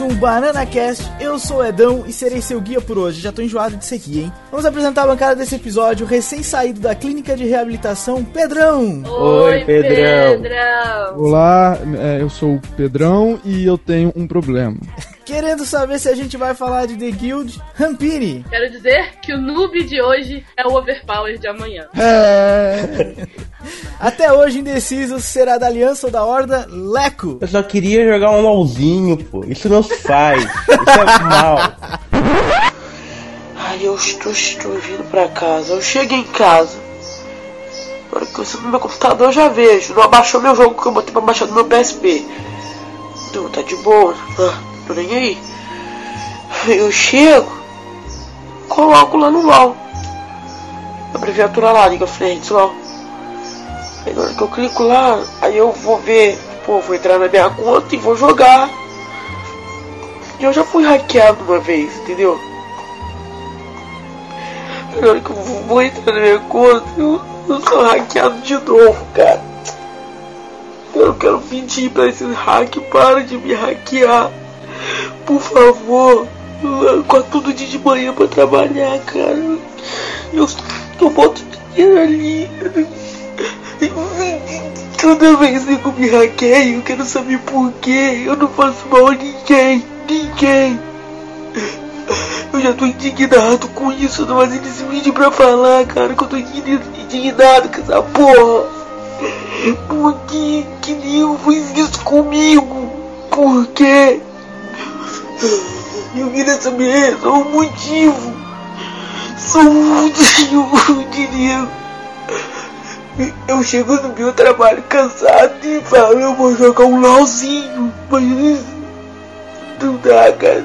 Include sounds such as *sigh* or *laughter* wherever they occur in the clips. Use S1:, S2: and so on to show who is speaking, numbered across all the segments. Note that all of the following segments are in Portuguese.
S1: mais um Banana Cast. Eu sou o Edão e serei seu guia por hoje. Já tô enjoado de seguir, hein? Vamos apresentar a bancada desse episódio, recém-saído da clínica de reabilitação, Pedrão.
S2: Oi, Pedrão.
S3: Pedrão. Olá, é, eu sou o Pedrão e eu tenho um problema. *laughs*
S1: Querendo saber se a gente vai falar de The Guild, Rampini.
S2: Quero dizer que o noob de hoje é o overpower de amanhã.
S1: É. *laughs* Até hoje indeciso será da Aliança ou da Horda, Leco.
S4: Eu só queria jogar um LOLzinho, pô. Isso não se faz. Isso é mal.
S5: Ai, eu estou, estou vindo pra casa. Eu chego em casa. Na hora que eu no meu computador eu já vejo. Não abaixou meu jogo que eu botei pra baixar no meu PSP. Então tá de boa. Ah tô nem aí. Eu chego, coloco lá no LOL. Abreviatura lá, Liga Friends LOL. Aí na hora que eu clico lá, aí eu vou ver, pô, vou entrar na minha conta e vou jogar. E eu já fui hackeado uma vez, entendeu? Na hora que eu vou entrar na minha conta, eu, eu sou hackeado de novo, cara. Eu quero pedir pra esses hack para de me hackear. Por favor, acordo dia de manhã pra trabalhar, cara. Eu, eu boto dinheiro ali. Toda vez que eu me hackeio, eu quero saber por quê. Eu não faço mal a ninguém. Ninguém. Eu já tô indignado com isso, fazendo esse vídeo pra falar, cara, que eu tô indignado com essa porra. Por que que Nil fez isso comigo? Por quê? Eu queria saber só o motivo. Só o motivo, diria. Eu chego no meu trabalho cansado e falo, eu vou jogar um LOLzinho. Mas não dá, cara.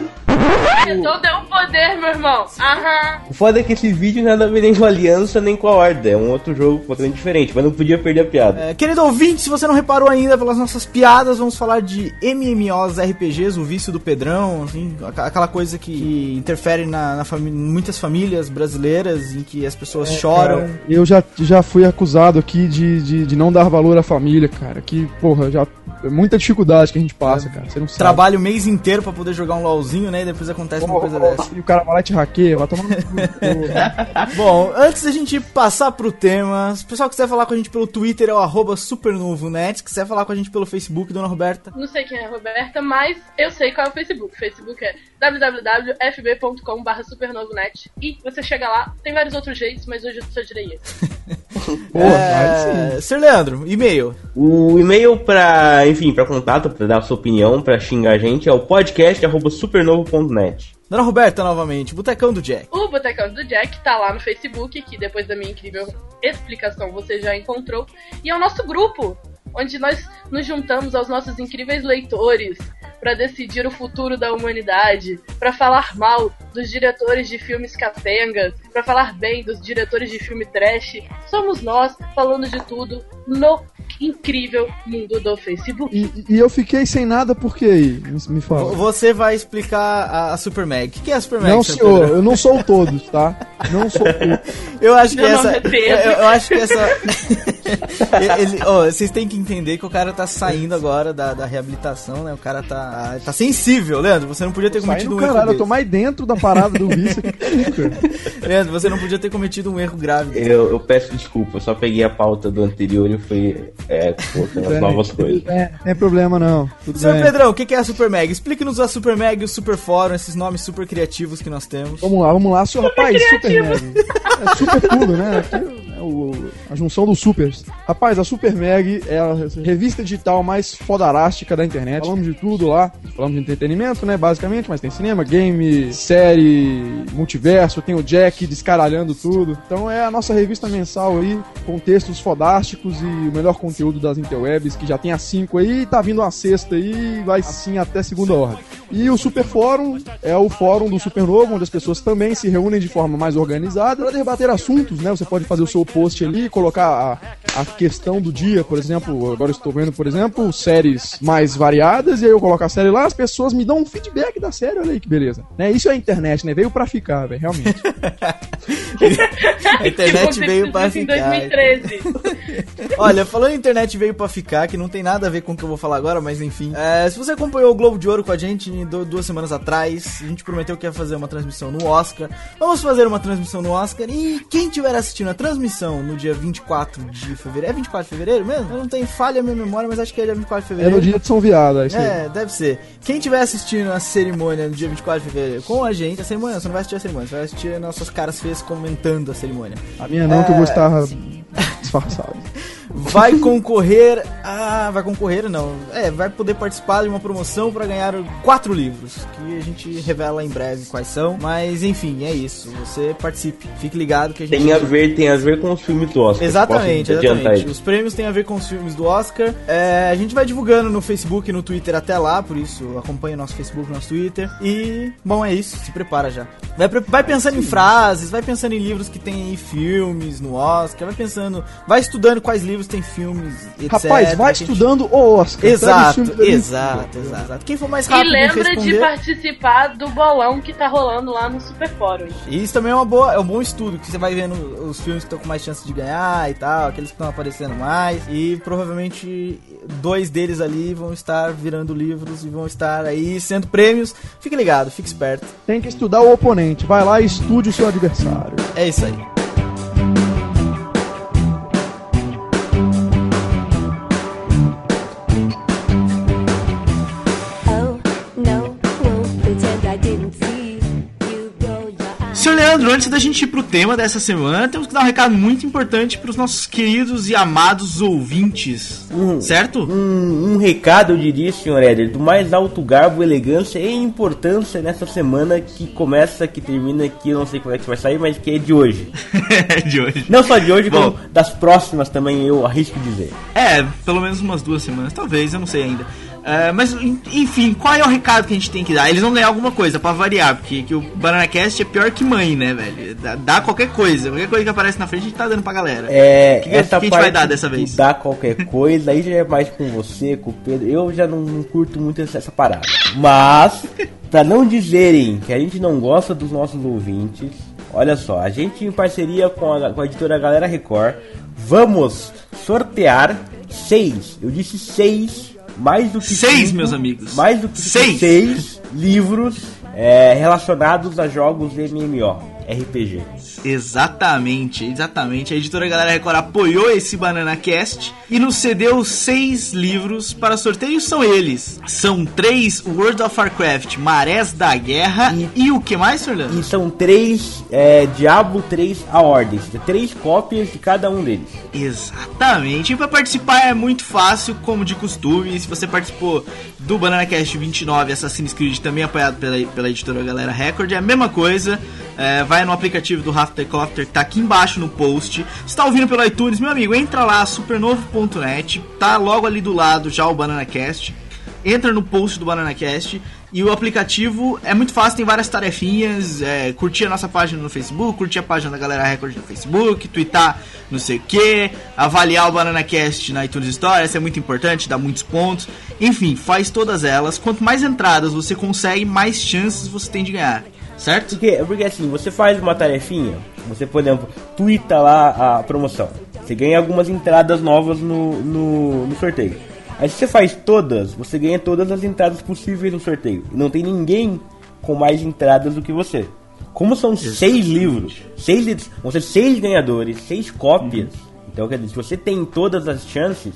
S2: Então deu um poder, meu irmão. Aham.
S4: O foda é que esse vídeo nada a ver nem com a Aliança nem com a Horda. É um outro jogo completamente diferente, mas não podia perder a piada.
S1: É, querido ouvinte, se você não reparou ainda pelas nossas piadas, vamos falar de MMOs RPGs, o vício do Pedrão, assim, aquela coisa que interfere na, na famí muitas famílias brasileiras, em que as pessoas é, choram.
S3: Cara, eu já, já fui acusado aqui de, de, de não dar valor à família, cara. Que, porra, já é muita dificuldade que a gente passa, cara. Você não
S1: sabe. Trabalha o mês inteiro para poder jogar um LOLzinho, né? E depois acontece oh, uma coisa oh, dessa.
S3: E o cara vai lá te hackeia, vai tomar *laughs*
S1: Bom, antes da gente passar pro tema, se o pessoal quiser falar com a gente pelo Twitter, é o arroba supernovonet. Se quiser falar com a gente pelo Facebook, dona Roberta.
S2: Não sei quem é a Roberta, mas eu sei qual é o Facebook. O Facebook é www.fb.com.br supernovonet. E você chega lá, tem vários outros jeitos, mas hoje eu só direi esse.
S1: é... Sr. Leandro, e-mail.
S4: O e-mail pra, enfim, pra contato, pra dar a sua opinião, pra xingar a gente, é o podcast.supernovo.net.
S1: Dona Roberta, novamente, Botecão do Jack.
S2: O Botecão do Jack tá lá no Facebook, que depois da minha incrível explicação você já encontrou. E é o nosso grupo, onde nós nos juntamos aos nossos incríveis leitores para decidir o futuro da humanidade, para falar mal dos diretores de filmes capengas, para falar bem dos diretores de filme trash. Somos nós falando de tudo no incrível mundo do Facebook.
S3: E, e eu fiquei sem nada porque me, me fala.
S1: Você vai explicar a, a Super Mag. O que é a Super Mag?
S3: Não, senhor, eu não sou todos, tá? Não sou *laughs* todos.
S1: eu acho que Meu essa. É eu, eu, acho que essa. *laughs* ele, oh, vocês têm que entender que o cara tá saindo agora da, da reabilitação, né? O cara tá, tá sensível, Leandro. Você não podia ter cometido um
S3: erro. Caralho, eu tô mais dentro da parada do vício. *laughs*
S1: Leandro, você não podia ter cometido um erro grave.
S4: Eu, eu peço desculpa, eu só peguei a pauta do anterior e fui é, colocando as novas coisas. *laughs*
S3: É, não é problema não.
S1: Tudo Senhor bem. Pedrão, o que é a Super Mag? Explique-nos a Super Mag e o Super Fórum, esses nomes super criativos que nós temos.
S3: Vamos lá, vamos lá, senhor rapaz, Super Mag. É super tudo, né? Aqui, é o- a junção dos supers. Rapaz, a Super Mag é a revista digital mais fodarástica da internet. Falamos de tudo lá. Falamos de entretenimento, né? Basicamente, mas tem cinema, game, série, multiverso, tem o Jack descaralhando tudo. Então é a nossa revista mensal aí, com textos fodásticos e o melhor conteúdo das interwebs, que já tem a 5 aí, tá vindo a sexta aí, vai assim até segunda ordem. E o Super Fórum é o fórum do Supernovo, onde as pessoas também se reúnem de forma mais organizada para debater assuntos, né? Você pode fazer o seu post ali, colocar a, a questão do dia, por exemplo, agora eu estou vendo, por exemplo, séries mais variadas, e aí eu coloco a série lá, as pessoas me dão um feedback da série, olha aí que beleza. Né? Isso é a internet, né? Veio pra ficar, velho, realmente. *laughs*
S1: A internet veio pra ficar.
S2: Em 2013.
S1: Olha, falando em internet veio pra ficar, que não tem nada a ver com o que eu vou falar agora, mas enfim. É, se você acompanhou o Globo de Ouro com a gente du- duas semanas atrás, a gente prometeu que ia fazer uma transmissão no Oscar. Vamos fazer uma transmissão no Oscar e quem estiver assistindo a transmissão no dia 24 de fevereiro. É 24 de fevereiro mesmo? Eu não tenho falha a minha memória, mas acho que é dia 24 de
S3: É
S1: fevereiro.
S3: no dia de São Viado, é isso.
S1: É, deve ser. Quem estiver assistindo a cerimônia no dia 24 de fevereiro com a gente, a cerimônia, você não vai assistir a cerimônia, você vai assistir nossas caras feias comentando a cerimônia.
S3: A minha não, que eu vou estar disfarçado. *laughs*
S1: vai concorrer a. Vai concorrer, não. É, vai poder participar de uma promoção para ganhar quatro livros. Que a gente revela em breve quais são. Mas enfim, é isso. Você participe. Fique ligado que a gente.
S4: Tem a ver, tem a ver com os filmes do Oscar.
S1: Exatamente, exatamente. Os prêmios têm a ver com os filmes do Oscar. É, a gente vai divulgando no Facebook e no Twitter até lá, por isso acompanhe nosso Facebook, nosso Twitter. E, bom, é isso, se prepara já. Vai, vai pensando em frases, vai pensando em livros que tem aí filmes no Oscar, vai pensando, vai estudando quais livros tem filmes, etc.
S3: Rapaz, vai
S1: gente-
S3: estudando o Oscar. os
S1: Exato,
S3: da
S1: exato, exato. Quem for mais
S2: E
S1: rápido em
S2: lembra de
S1: responder...
S2: participar do bolão que tá rolando lá no Super Fórum.
S1: E isso também é uma boa, é um bom estudo, que você vai vendo os filmes que estão com mais chance de ganhar e tal, aqueles que estão aparecendo mais. E provavelmente dois deles ali vão estar virando livros e vão estar aí sendo prêmios. Fique ligado, fique esperto.
S3: Tem que estudar o oponente. Vai lá e estude o seu adversário.
S1: É isso aí. Leandro, antes da gente ir pro tema dessa semana, temos que dar um recado muito importante pros nossos queridos e amados ouvintes. Certo?
S4: Um, um recado, eu diria, senhor Éder, do mais alto garbo, elegância e importância nessa semana que começa, que termina, que eu não sei como é que vai sair, mas que é de hoje. *laughs*
S1: de hoje.
S4: Não só de hoje,
S1: Bom.
S4: como das próximas também, eu arrisco dizer.
S1: É, pelo menos umas duas semanas, talvez, eu não sei ainda. É, mas, en- enfim, qual é o recado que a gente tem que dar? Eles vão ganhar alguma coisa, pra variar, porque que o BananaCast é pior que mãe, né, velho? Dá, dá qualquer coisa, qualquer coisa que aparece na frente a gente tá dando pra galera.
S4: É,
S1: O que, que
S4: essa
S1: a gente vai dar dessa vez?
S4: Dar qualquer coisa, aí já é mais com você, com o Pedro. Eu já não, não curto muito essa, essa parada. Mas, pra não dizerem que a gente não gosta dos nossos ouvintes, olha só, a gente em parceria com a, com a editora Galera Record, vamos sortear seis, eu disse seis, mais do que
S1: Seis,
S4: cinco,
S1: meus amigos.
S4: mais do que
S1: Seis.
S4: seis livros é, relacionados a jogos MMO, RPG.
S1: Exatamente, exatamente. A editora Galera Record apoiou esse Banana Cast e nos cedeu seis livros para sorteio. São eles: são três World of Warcraft, Marés da Guerra e, o que mais. Leandro?
S4: E são três é, Diablo 3 a ordem, três cópias de cada um deles.
S1: Exatamente. E para participar é muito fácil, como de costume. Se você participou do Banana Cast 29 Assassin's Creed, também apoiado pela, pela editora Galera Record, é a mesma coisa. É, vai no aplicativo do que tá aqui embaixo no post. Se tá ouvindo pelo iTunes, meu amigo, entra lá, supernovo.net, tá logo ali do lado já o Banana Cast. Entra no post do BananaCast e o aplicativo é muito fácil, tem várias tarefinhas, é, curtir a nossa página no Facebook, curtir a página da Galera Record no Facebook, twittar não sei o que, avaliar o BananaCast na iTunes Store, essa é muito importante, dá muitos pontos. Enfim, faz todas elas. Quanto mais entradas você consegue, mais chances você tem de ganhar. Certo?
S4: Porque, porque assim, você faz uma tarefinha, você, por exemplo, twitta lá a promoção. Você ganha algumas entradas novas no, no, no sorteio. Aí se você faz todas, você ganha todas as entradas possíveis no sorteio. Não tem ninguém com mais entradas do que você. Como são seis livros, seis, edi- vão ser seis ganhadores, seis cópias. Então, quer dizer, se você tem todas as chances,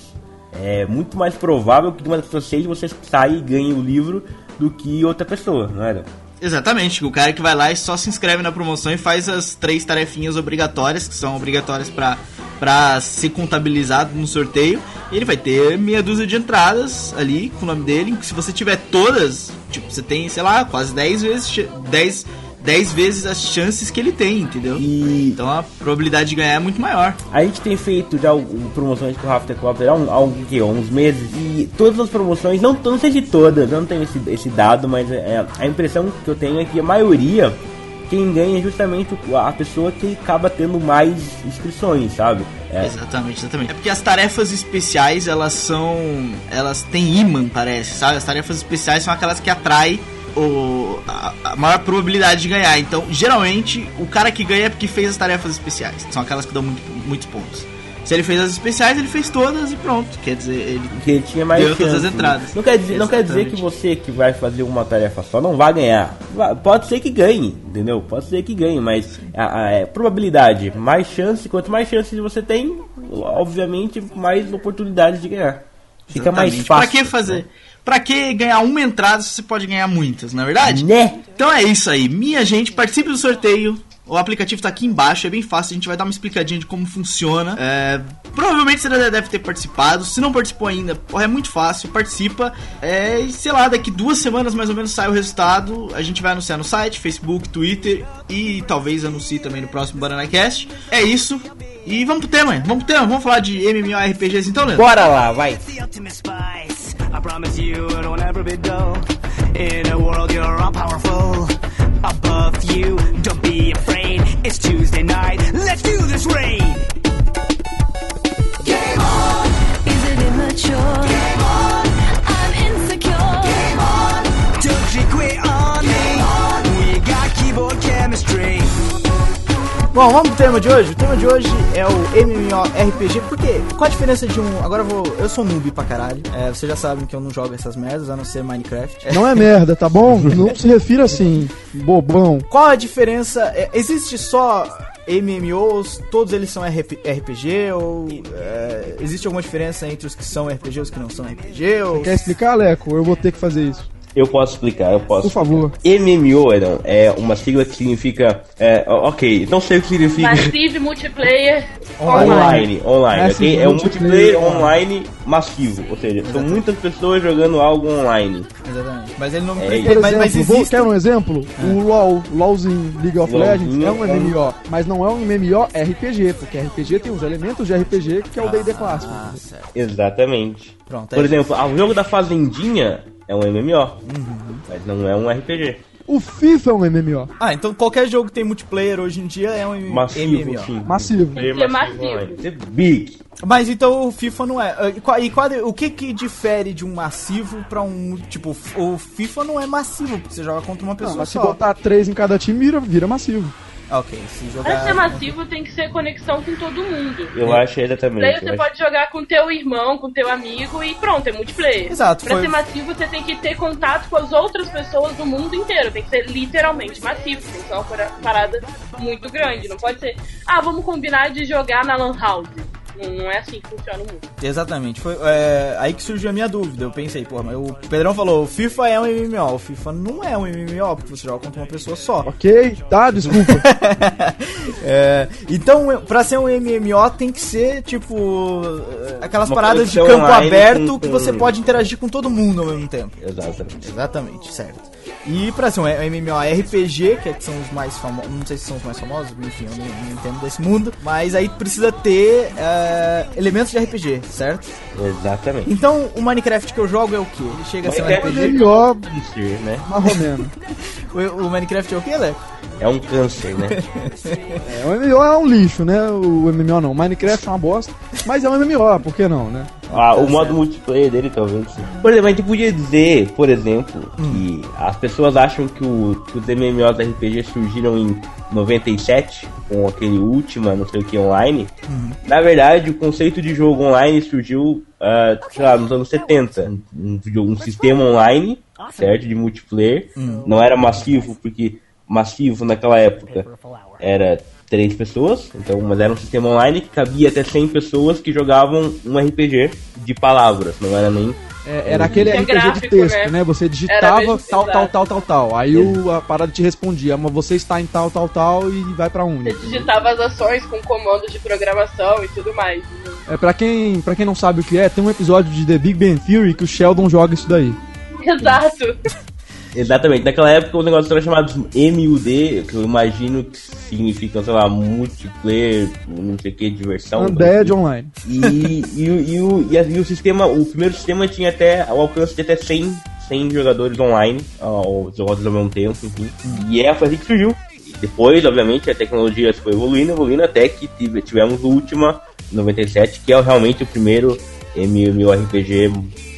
S4: é muito mais provável que uma das pessoas seis você saia e ganhe o livro do que outra pessoa, não é?
S1: Exatamente, o cara que vai lá e só se inscreve na promoção e faz as três tarefinhas obrigatórias, que são obrigatórias pra, pra ser contabilizado no sorteio. Ele vai ter meia dúzia de entradas ali com o nome dele. Se você tiver todas, tipo, você tem, sei lá, quase 10 vezes, ch- 10, 10 vezes as chances que ele tem, entendeu?
S4: E
S1: Então a probabilidade de ganhar é muito maior.
S4: a gente tem feito já promoções com o Rafter Club há, um, há um, uns meses. E todas as promoções, não, não sei se todas, eu não tenho esse, esse dado, mas é, a impressão que eu tenho é que a maioria, quem ganha é justamente a pessoa que acaba tendo mais inscrições, sabe? É,
S1: Exatamente, exatamente. É porque as tarefas especiais, elas são. Elas têm imã, parece, sabe? As tarefas especiais são aquelas que atraem o, a, a maior probabilidade de ganhar. Então, geralmente, o cara que ganha é porque fez as tarefas especiais. São aquelas que dão muito, muitos pontos. Se ele fez as especiais, ele fez todas e pronto. Quer dizer, ele.
S4: ele tinha mais
S1: Deu todas
S4: chance.
S1: as entradas.
S4: Não quer, dizer, não quer dizer que você que vai fazer uma tarefa só não vai ganhar. Pode ser que ganhe, entendeu? Pode ser que ganhe, mas a, a- é, probabilidade, mais chance, quanto mais chances você tem, obviamente, mais oportunidades de ganhar. Fica mais
S1: Exatamente.
S4: fácil.
S1: Pra que fazer? Pra que ganhar uma entrada se você pode ganhar muitas, não é verdade?
S4: Né?
S1: Então é isso aí. Minha gente, participe do sorteio. O aplicativo tá aqui embaixo, é bem fácil. A gente vai dar uma explicadinha de como funciona. É, provavelmente você já deve ter participado. Se não participou ainda, porra, é muito fácil. Participa. É, e sei lá, daqui duas semanas mais ou menos sai o resultado. A gente vai anunciar no site, Facebook, Twitter e talvez anuncie também no próximo BananaCast. É isso. E vamos pro tema, vamos pro tema. Vamos falar de MMORPGs então, Leandro?
S4: Bora lá, vai.
S6: I promise you it will never be dull. In a world you're all powerful. Above you, don't be afraid. It's Tuesday night. Let's do this raid.
S1: Bom, vamos pro tema de hoje. O tema de hoje é o MMORPG. Por quê? Qual a diferença de um. Agora eu vou. Eu sou noob pra caralho. É, vocês já sabem que eu não jogo essas merdas, a não ser Minecraft. *laughs*
S3: Não é merda, tá bom? Não se refira assim, bobão.
S1: Qual a diferença? é, existe só MMOs? Todos eles são RP RPG? Ou é, existe alguma diferença entre os que são RPG e os que não são RPG? Ou...
S3: Quer explicar, Leco? Eu vou ter que fazer isso.
S4: Eu posso explicar, eu posso.
S3: Por favor.
S4: MMO Edão, é uma sigla que significa. É, ok, não sei o que significa.
S2: Massive Multiplayer Online.
S4: Online, online,
S3: Massive
S4: ok? É um
S3: multiplayer
S4: multiplayer online massivo, ou seja, são
S1: Exatamente.
S4: muitas pessoas jogando algo online.
S1: Exatamente. Mas ele não.
S4: É,
S1: ele-
S3: Por
S1: mas, mas
S3: exemplo, vou-
S1: existe.
S3: quer um exemplo? O LoL, LoLzinho, League of
S4: LoLzinho
S3: Legends, é um
S4: é um-
S3: MMO, mas não é um MMO RPG, porque RPG tem os elementos de RPG que é o D&D clássico.
S1: Ah, certo.
S4: Exatamente.
S1: Pronto, é
S4: Por exemplo, ah, o jogo da Fazendinha é um MMO,
S1: Uhum.
S4: mas não é um RPG.
S3: O FIFA é um MMO,
S1: Ah, então qualquer jogo que tem multiplayer hoje em dia é um M-
S4: Massivo,
S1: MMO.
S4: sim.
S3: massivo.
S2: Ser
S4: massivo. Tem Big.
S1: Mas então o FIFA não é. E, qual, e qual- o que que difere de um massivo pra um. Tipo, o FIFA não é massivo, porque você joga contra uma
S3: Não,
S1: pessoa
S3: mas se
S1: só.
S3: botar três em cada time, vira, vira massivo.
S1: Ok, se
S2: Pra
S1: jogar.
S2: ser massivo tem que ser conexão com todo mundo.
S4: Eu acho exatamente.
S2: Daí você
S4: acho-
S2: pode jogar com teu irmão, com teu amigo e pronto, é multiplayer.
S1: Exato,
S2: Pra
S1: foi-
S2: ser massivo você tem que ter contato com as outras pessoas do mundo inteiro. Tem que ser literalmente massivo. Tem que ser uma para- parada muito grande. Não pode ser, ah, vamos combinar de jogar na Lan House. Não, é assim que funciona o mundo.
S1: Exatamente. Foi é, aí que surgiu a minha dúvida. Eu pensei, pô, mas o Pedrão falou: o FIFA é um MMO. O FIFA não é um MMO, porque você joga contra uma pessoa só.
S3: Ok? Tá, desculpa. *laughs*
S1: É, então, pra ser um MMO tem que ser, tipo, aquelas
S4: Uma
S1: paradas de campo aberto
S4: com-
S1: que você pode interagir com todo mundo ao mesmo tempo.
S4: Exatamente.
S1: Exatamente, certo. E pra ser um MMORPG, que, é que são os mais famosos, não sei se são os mais famosos, enfim, eu não, não entendo desse mundo, mas aí precisa ter é, elementos de RPG, certo?
S4: Exatamente.
S1: Então, o Minecraft que eu jogo é o quê? Ele chega a ser um
S4: Minecraft-
S1: RPG?
S3: MMO,
S4: Isso, né?
S3: marromeno. *laughs*
S1: O, o Minecraft é o quê, Leco?
S4: É um câncer, né?
S3: É, o MMO é um lixo, né? O MMO não. Minecraft é uma bosta, mas é um MMO, por que não, né?
S4: Ah, o modo multiplayer dele talvez sim. Por exemplo, a gente podia dizer, por exemplo, que as pessoas acham que, o, que os MMOs RPG surgiram em 97, com aquele Ultima, não sei o que, online. Na verdade, o conceito de jogo online surgiu, ah, sei lá, nos anos 70. Um, um sistema online, certo, de multiplayer. Não era massivo, porque massivo naquela época era três pessoas, então, mas era um sistema online que cabia até 100 pessoas que jogavam um RPG de palavras, não era nem
S3: É, era aquele RPG de
S2: gráfico,
S3: texto,
S2: né?
S3: né? Você digitava
S2: mesmo,
S3: tal, tal, tal, tal, tal. Aí o, a parada te respondia, mas você está em tal, tal, tal e vai pra onde?
S2: Você digitava as ações com comandos de programação e tudo mais.
S3: É, pra, quem, pra quem não sabe o que é, tem um episódio de The Big Bang Theory que o Sheldon joga isso daí.
S2: Exato. *laughs*
S4: Exatamente, naquela época o negócio era chamado MUD, que eu imagino que significa, sei lá, multiplayer, não sei o que, diversão.
S3: Undead Online.
S4: E, e, o- e, o, e, e o sistema, o primeiro sistema tinha até o alcance de até 100, 100 jogadores online, ó, jogos ao mesmo tempo, enfim. E é, assim que surgiu. E depois, obviamente, a tecnologia foi evoluindo, evoluindo, até que tive- tivemos o Ultima 97, que é realmente o primeiro MMORPG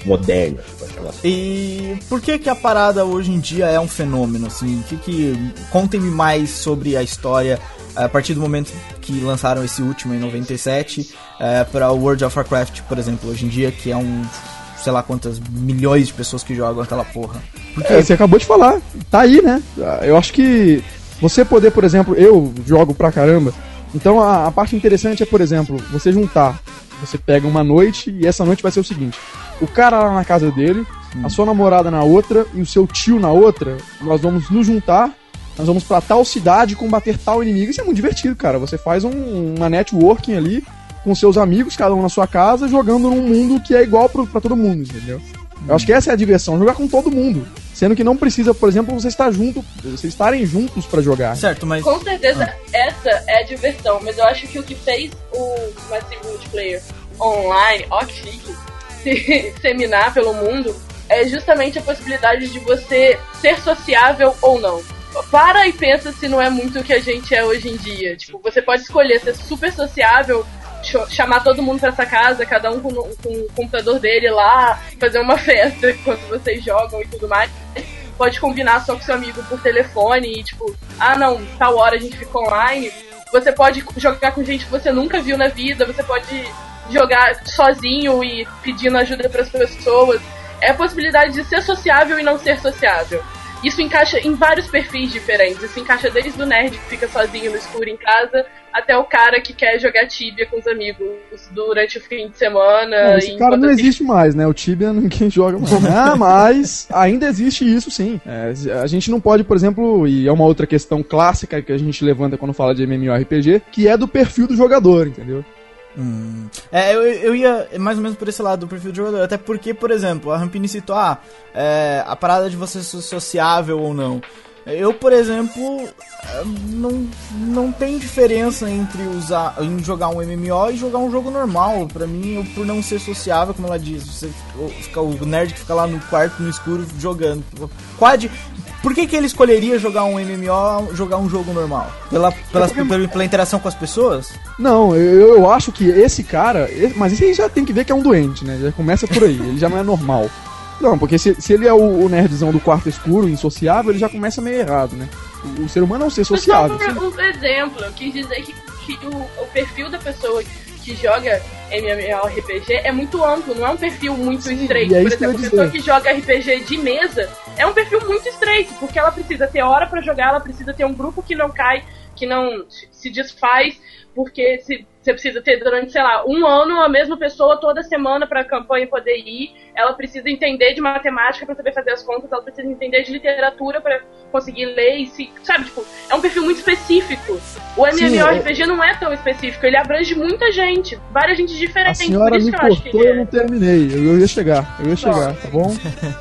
S4: moderno, pode chamar assim.
S1: E por que que a parada hoje em dia é um fenômeno, assim? Que que... Contem-me mais sobre a história a partir do momento que lançaram esse último em 97 é, para o World of Warcraft, por exemplo, hoje em dia, que é um... sei lá quantas milhões de pessoas que jogam aquela porra. Porque
S3: É, você acabou de falar. Tá aí, né? Eu acho que você poder, por exemplo, eu jogo pra caramba. Então a, a parte interessante é, por exemplo, você juntar. Você pega uma noite e essa noite vai ser o seguinte: o cara lá na casa dele, a sua namorada na outra e o seu tio na outra. Nós vamos nos juntar. Nós vamos pra tal cidade combater tal inimigo. Isso é muito divertido, cara. Você faz um- uma networking ali com seus amigos, cada um na sua casa, jogando num mundo que é igual pro, pra todo mundo, entendeu? Eu acho que essa é a diversão, jogar com todo mundo. Sendo que não precisa, por exemplo, você estar junto, vocês estarem juntos pra jogar.
S1: Certo, mas
S2: Com certeza, essa é a diversão, mas eu acho que o que fez o Massive Multiplayer online, ó que chique, *laughs* se disseminar pelo mundo, é justamente a possibilidade de você ser sociável ou não. Para e pensa se não é muito o que a gente é hoje em dia. Tipo, você pode escolher ser super sociável, chamar todo mundo pra essa casa, cada um com, com o computador dele lá, fazer uma *laughs* festa enquanto vocês jogam e tudo mais pode combinar só com seu amigo por telefone e tipo, ah não, tal hora a gente fica online. Você pode jogar com gente que você nunca viu na vida, você pode jogar sozinho e pedindo ajuda para as pessoas. É a possibilidade de ser sociável e não ser sociável. Isso encaixa em vários perfis diferentes. Isso encaixa desde o nerd que fica sozinho no escuro em casa até o cara que quer jogar Tibia com os amigos durante o fim de semana.
S3: Não, esse
S2: e
S3: cara não existe mais, né? O Tibia *laughs* ninguém joga mais. ah, mas ainda existe isso sim. É, a gente não pode, por exemplo, e é uma outra questão clássica que a gente levanta quando fala de MMORPG, que é do perfil do jogador, entendeu?
S1: Hum. É, eu, eu ia mais ou menos por esse lado do perfil do jogador. Até porque, por exemplo, a Rampini citou ah, é, a parada de você ser sociável ou não. Eu, por exemplo, é, não, não tem diferença entre usar em jogar um MMO e jogar um jogo normal. Pra mim, eu, por não ser sociável, como ela diz, você fica, o nerd que fica lá no quarto, no escuro, jogando. Di- por que, que ele escolheria jogar um MMO jogar um jogo normal? Pela, pela, pela, pela interação com as pessoas?
S3: Não, eu, eu acho que esse cara. mas esse aí já tem que ver que é um doente, né? Já começa por aí, ele já não é normal. Não, porque se, se ele é o, o nerdzão do quarto escuro, insociável, ele já começa meio errado, né? O, o ser humano é um ser
S2: Mas
S3: sociável.
S2: só por um exemplo, eu quis dizer que, que o, o perfil da pessoa que joga MMORPG é muito amplo, não é um perfil muito
S3: Sim,
S2: estreito.
S3: é
S2: Por exemplo, a pessoa que joga RPG de mesa é um perfil muito estreito, porque ela precisa ter hora pra jogar, ela precisa ter um grupo que não cai, que não se desfaz, porque se você precisa ter durante, sei lá, um ano a mesma pessoa toda semana pra campanha poder ir, ela precisa entender de matemática pra saber fazer as contas, ela precisa entender de literatura pra conseguir ler e se, sabe, tipo, é um perfil muito específico. O
S3: Sim,
S2: MMORPG não é tão específico, ele abrange muita gente, várias gente
S3: A
S2: diferentes,
S3: senhora
S2: por isso
S3: me
S2: que eu acho que
S3: cortou e eu não
S2: é.
S3: terminei. Eu, ia chegar, eu ia chegar, tá bom?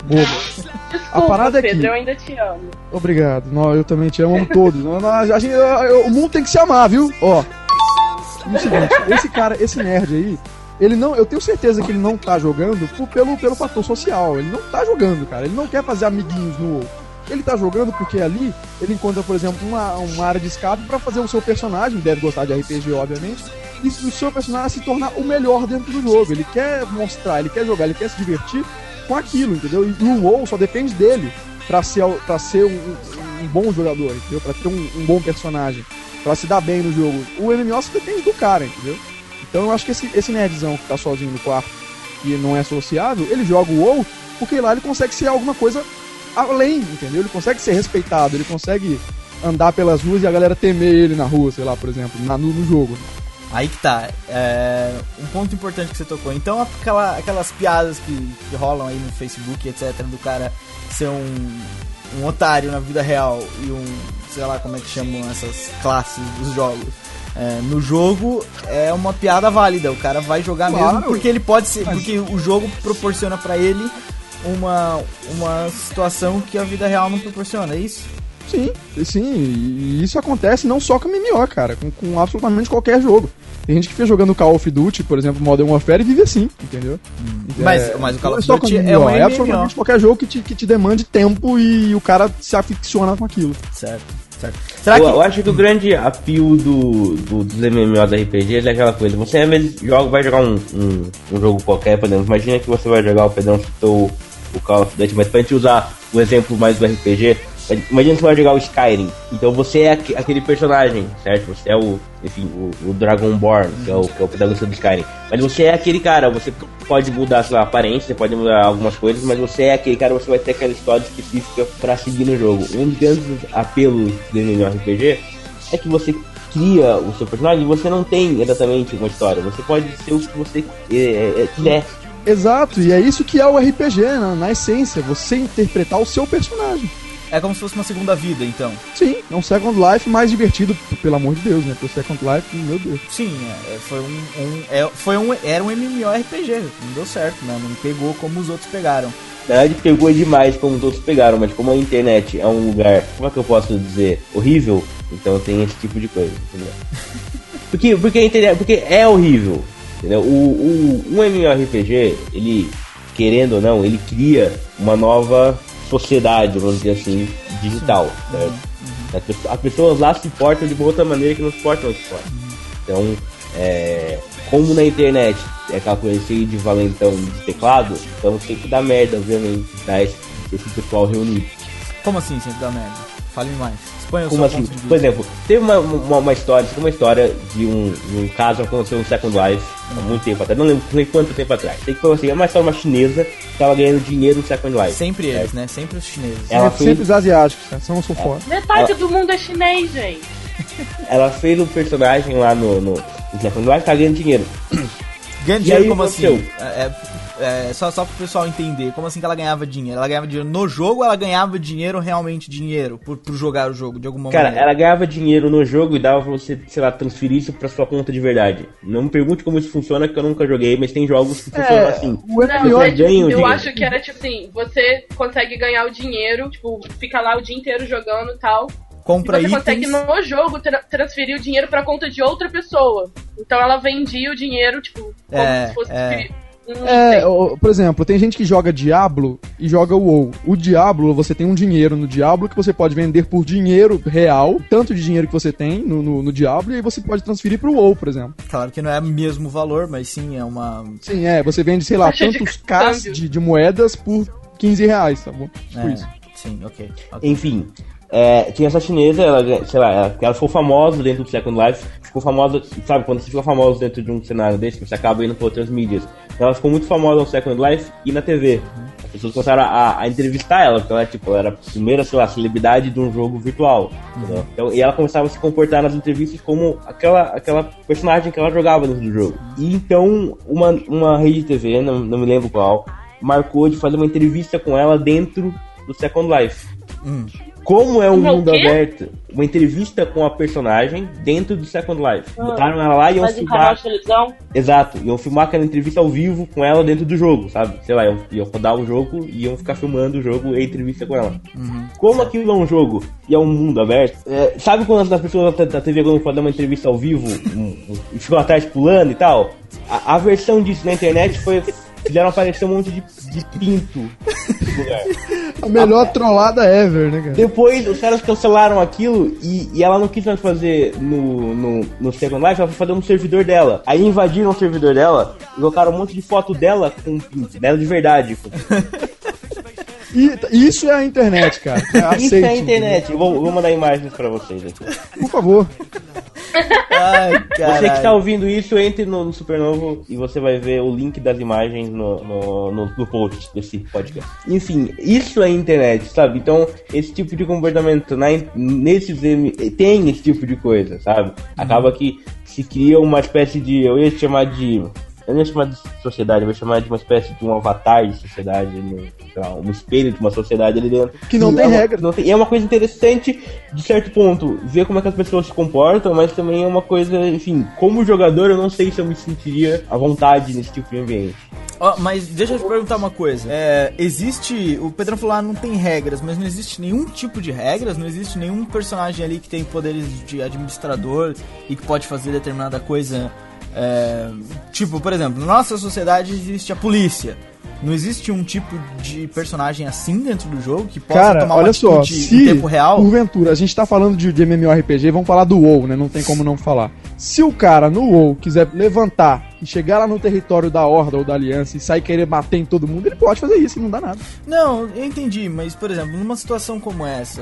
S3: Boba.
S2: Desculpa,
S3: a parada é
S2: Pedro,
S3: que-
S2: eu ainda te amo.
S3: Obrigado. Não, eu também te amo, amo todos. Não, não, a gente- o mundo tem que se amar, viu? Ó. É o seguinte, esse cara, esse nerd aí, ele não, eu tenho certeza que ele não tá jogando por- pelo, pelo fator social. Ele não tá jogando, cara. Ele não quer fazer amiguinhos no WoW. Ele tá jogando porque ali ele encontra, por exemplo, uma, uma área de escape pra fazer o seu personagem, deve gostar de RPG, obviamente, e o seu personagem se tornar o melhor dentro do jogo. Ele quer mostrar, ele quer jogar, ele quer se divertir com aquilo, entendeu? E o WoW só depende dele pra ser, pra ser um, um- um bom jogador, entendeu? Pra ter um, um bom personagem, pra se dar bem no jogo. O MMO só depende do cara, entendeu? Então eu acho que esse, esse nerdzão que tá sozinho no quarto e não é sociável, ele joga o WoW porque lá ele consegue ser alguma coisa além, entendeu? Ele consegue ser respeitado, ele consegue andar pelas ruas e a galera temer ele na rua, sei lá, por exemplo, na, no, no jogo.
S1: Aí que tá. É, um ponto importante que você tocou. Então, aquela, aquelas piadas que, que rolam aí no Facebook, etc., do cara ser um, um otário na vida real e um, sei lá como é que chamam essas classes dos jogos. É, no jogo é uma piada válida. O cara vai jogar
S3: Claro.
S1: mesmo porque ele pode ser. Porque o jogo proporciona pra ele uma, uma situação que a vida real não proporciona, é isso?
S3: Sim, sim, e isso acontece não só com MMO, cara, com, com absolutamente qualquer jogo. Tem gente que fica jogando Call of Duty, por exemplo, Modern Warfare e vive assim, entendeu?
S1: Mas, mas o Call of
S3: só com
S1: Duty é
S3: MMO, é absolutamente qualquer jogo que te, que te demande tempo e o cara se aficiona com aquilo.
S1: Certo, certo. Será
S4: eu,
S1: que.
S4: eu acho que o grande apio do, do, dos MMOs RPGs é aquela coisa. Você às vezes joga, vai jogar um, um, um jogo qualquer, por exemplo. Imagina que você vai jogar o Pedrão citou o Call of Duty, mas pra gente usar o exemplo mais do RPG, imagina você vai jogar o Skyrim. Então você é aque- aquele personagem, certo? Você é o, enfim, o, o Dragonborn, que é o, que é o protagonista do Skyrim. Mas você é aquele cara, você pode mudar sei lá, a aparência, você pode mudar algumas coisas, mas você é aquele cara, você vai ter aquela história específica pra seguir no jogo. Um dos grandes apelos do MMORPG é que você cria o seu personagem e você não tem exatamente uma história. Você pode ser o que você é, é, é, quiser.
S3: Exato, e é isso que é o RPG, na, na essência, você interpretar o seu personagem.
S1: É como se fosse uma segunda vida, então.
S3: Sim, é um Second Life mais divertido, pelo amor de Deus, né? Porque o Second Life, meu Deus.
S1: Sim, é, é, foi um, um- é, foi um era um MMORPG, não deu certo, né? Não pegou como os outros pegaram.
S4: Na verdade, pegou demais como os outros pegaram, mas como a internet é um lugar, como é que eu posso dizer, horrível, então tem esse tipo de coisa, entendeu? *laughs* Porque, porque a internet, porque é horrível, entendeu? O, o, um MMORPG, ele, querendo ou não, ele cria uma nova sociedade, vamos dizer assim, digital, certo? As pessoas- As pessoas lá se portam de uma outra maneira que não se portam aqui fora. Então, é, como na internet é aquela coisa cheia de valentão de teclado, então tem que dar merda, obviamente, tá? Esse, esse pessoal reunido.
S1: Como assim, sempre dá merda? Fale mais.
S4: Como assim? Por exemplo, teve uma, uma, uma história, uma história de um, de um caso que aconteceu no Second Life há muito tempo atrás, não lembro sei quanto tempo atrás. Sei que foi assim, é uma história uma chinesa que tava ganhando dinheiro no Second Life.
S1: Sempre eles, né? Sempre os chineses.
S4: Ela
S3: sempre,
S4: fez,
S3: sempre os asiáticos, né? São, são foda.
S2: Metade do mundo é chinês, gente. *laughs*
S4: ela fez um personagem lá no, no, no Second Life, tá ganhando dinheiro.
S1: Ganha
S4: E
S1: dinheiro
S4: aí,
S1: como
S4: aconteceu?
S1: assim? É, é- é, só, só pro pessoal entender, como assim que ela ganhava dinheiro? Ela ganhava dinheiro no jogo ou ela ganhava dinheiro, realmente dinheiro, por, por jogar o jogo de alguma
S4: Cara,
S1: maneira?
S4: ela ganhava dinheiro no jogo e dava pra você, sei lá, transferir isso pra sua conta de verdade. Não me pergunte como isso funciona, que eu nunca joguei, mas tem jogos que funcionam assim.
S3: o
S2: Não,
S3: MMO
S2: é,
S4: eu ganho
S2: eu acho que era tipo assim, você consegue ganhar o dinheiro, tipo, fica lá o dia inteiro jogando e tal.
S1: Compra
S2: e você
S1: itens.
S2: consegue no jogo tra- transferir o dinheiro pra conta de outra pessoa. Então ela vendia o dinheiro, tipo, como
S1: É,
S2: se fosse
S1: é.
S3: É, por exemplo, tem gente que joga Diablo e joga o WoW. O Diablo, você tem um dinheiro no Diablo que você pode vender por dinheiro real, tanto de dinheiro que você tem no, no, no Diablo, e aí você pode transferir pro WoW, por exemplo.
S1: Claro que não é o mesmo valor, mas sim é uma.
S3: Sim, é, você vende, sei lá, tantos Ks de, de moedas por 15 reais, tá bom? Tipo
S1: É,
S3: isso.
S1: sim, ok. ok.
S4: Enfim, é, tinha essa chinesa, ela, sei lá, ela, ela ficou famosa dentro do Second Life, ficou famosa, sabe, quando você fica famoso dentro de um cenário desse, você acaba indo para outras mídias. Ela ficou muito famosa no Second Life e na TV. As pessoas começaram a, a entrevistar ela, porque ela, tipo, ela era a primeira, sei lá, celebridade de um jogo virtual. entendeu? Então, e ela começava a se comportar nas entrevistas como aquela, aquela personagem que ela jogava dentro do jogo. E então, uma, uma rede de TV, não, não me lembro qual, marcou de fazer uma entrevista com ela dentro do Second Life. Como é um
S2: o
S4: mundo
S2: quê?
S4: aberto, uma entrevista com a personagem dentro do Second Life.
S2: Ah.
S4: Botaram ela lá e iam filmar. Exato, iam filmar aquela entrevista ao vivo com ela dentro do jogo, sabe? Sei lá, iam, iam rodar o jogo e iam ficar filmando o jogo e a entrevista com ela. Como aquilo é um jogo e é um mundo aberto, é, sabe quando as pessoas da, da TV Globo fazer uma entrevista ao vivo e ficam atrás pulando e tal? A, a versão disso na internet foi. Fizeram aparecer um monte de, de pinto *laughs*
S3: A melhor trollada ever, né, cara?
S4: Depois os caras cancelaram aquilo e, e ela não quis mais fazer no, no, no Second Life, ela foi fazer no servidor dela. Aí invadiram o servidor dela e colocaram um monte de foto dela com pinto, dela de verdade.
S3: E isso é a internet, cara.
S4: Isso
S3: Aceite,
S4: é a internet. Eu vou, vou mandar imagens pra vocês aqui.
S3: Por favor.
S1: Ai,
S4: Você que tá
S1: caralho.
S4: ouvindo isso, entre no, no Supernovo e você vai ver o link das imagens no, no, no, no post desse podcast. Enfim, isso é internet, sabe? Então, esse tipo de comportamento na, nesses M- tem esse tipo de coisa, sabe? Acaba que se cria uma espécie de. Eu ia chamar de. Eu não ia chamar de sociedade, eu ia chamar de uma espécie de um avatar de sociedade, lá, um espelho de uma sociedade ali dentro.
S3: Que não tem
S4: é uma-
S3: regra.
S4: não tem- e é uma coisa interessante, de certo ponto, ver como é que as pessoas se comportam, mas também é uma coisa, enfim, como jogador, eu não sei se eu me sentiria à vontade nesse tipo de ambiente.
S1: Ó, mas deixa eu te perguntar uma coisa. É, existe. O Pedrão falou, ah, não tem regras, mas não existe nenhum tipo de regras, não existe nenhum personagem ali que tem poderes de administrador e que pode fazer determinada coisa. É, tipo, por exemplo, na nossa sociedade existe a polícia. Não existe um tipo de personagem assim dentro do jogo que possa
S3: Cara,
S1: tomar uma
S3: olha só,
S1: atitude
S3: se
S1: em tempo real?
S3: porventura a gente tá falando de, de MMORPG, vamos falar do WoW, né? Não tem como não falar. Se o cara no WoW quiser levantar e chegar lá no território da Horda ou da Aliança e sair querer bater em todo mundo, ele pode fazer isso e não dá nada.
S1: Não, eu entendi, mas por exemplo, numa situação como essa,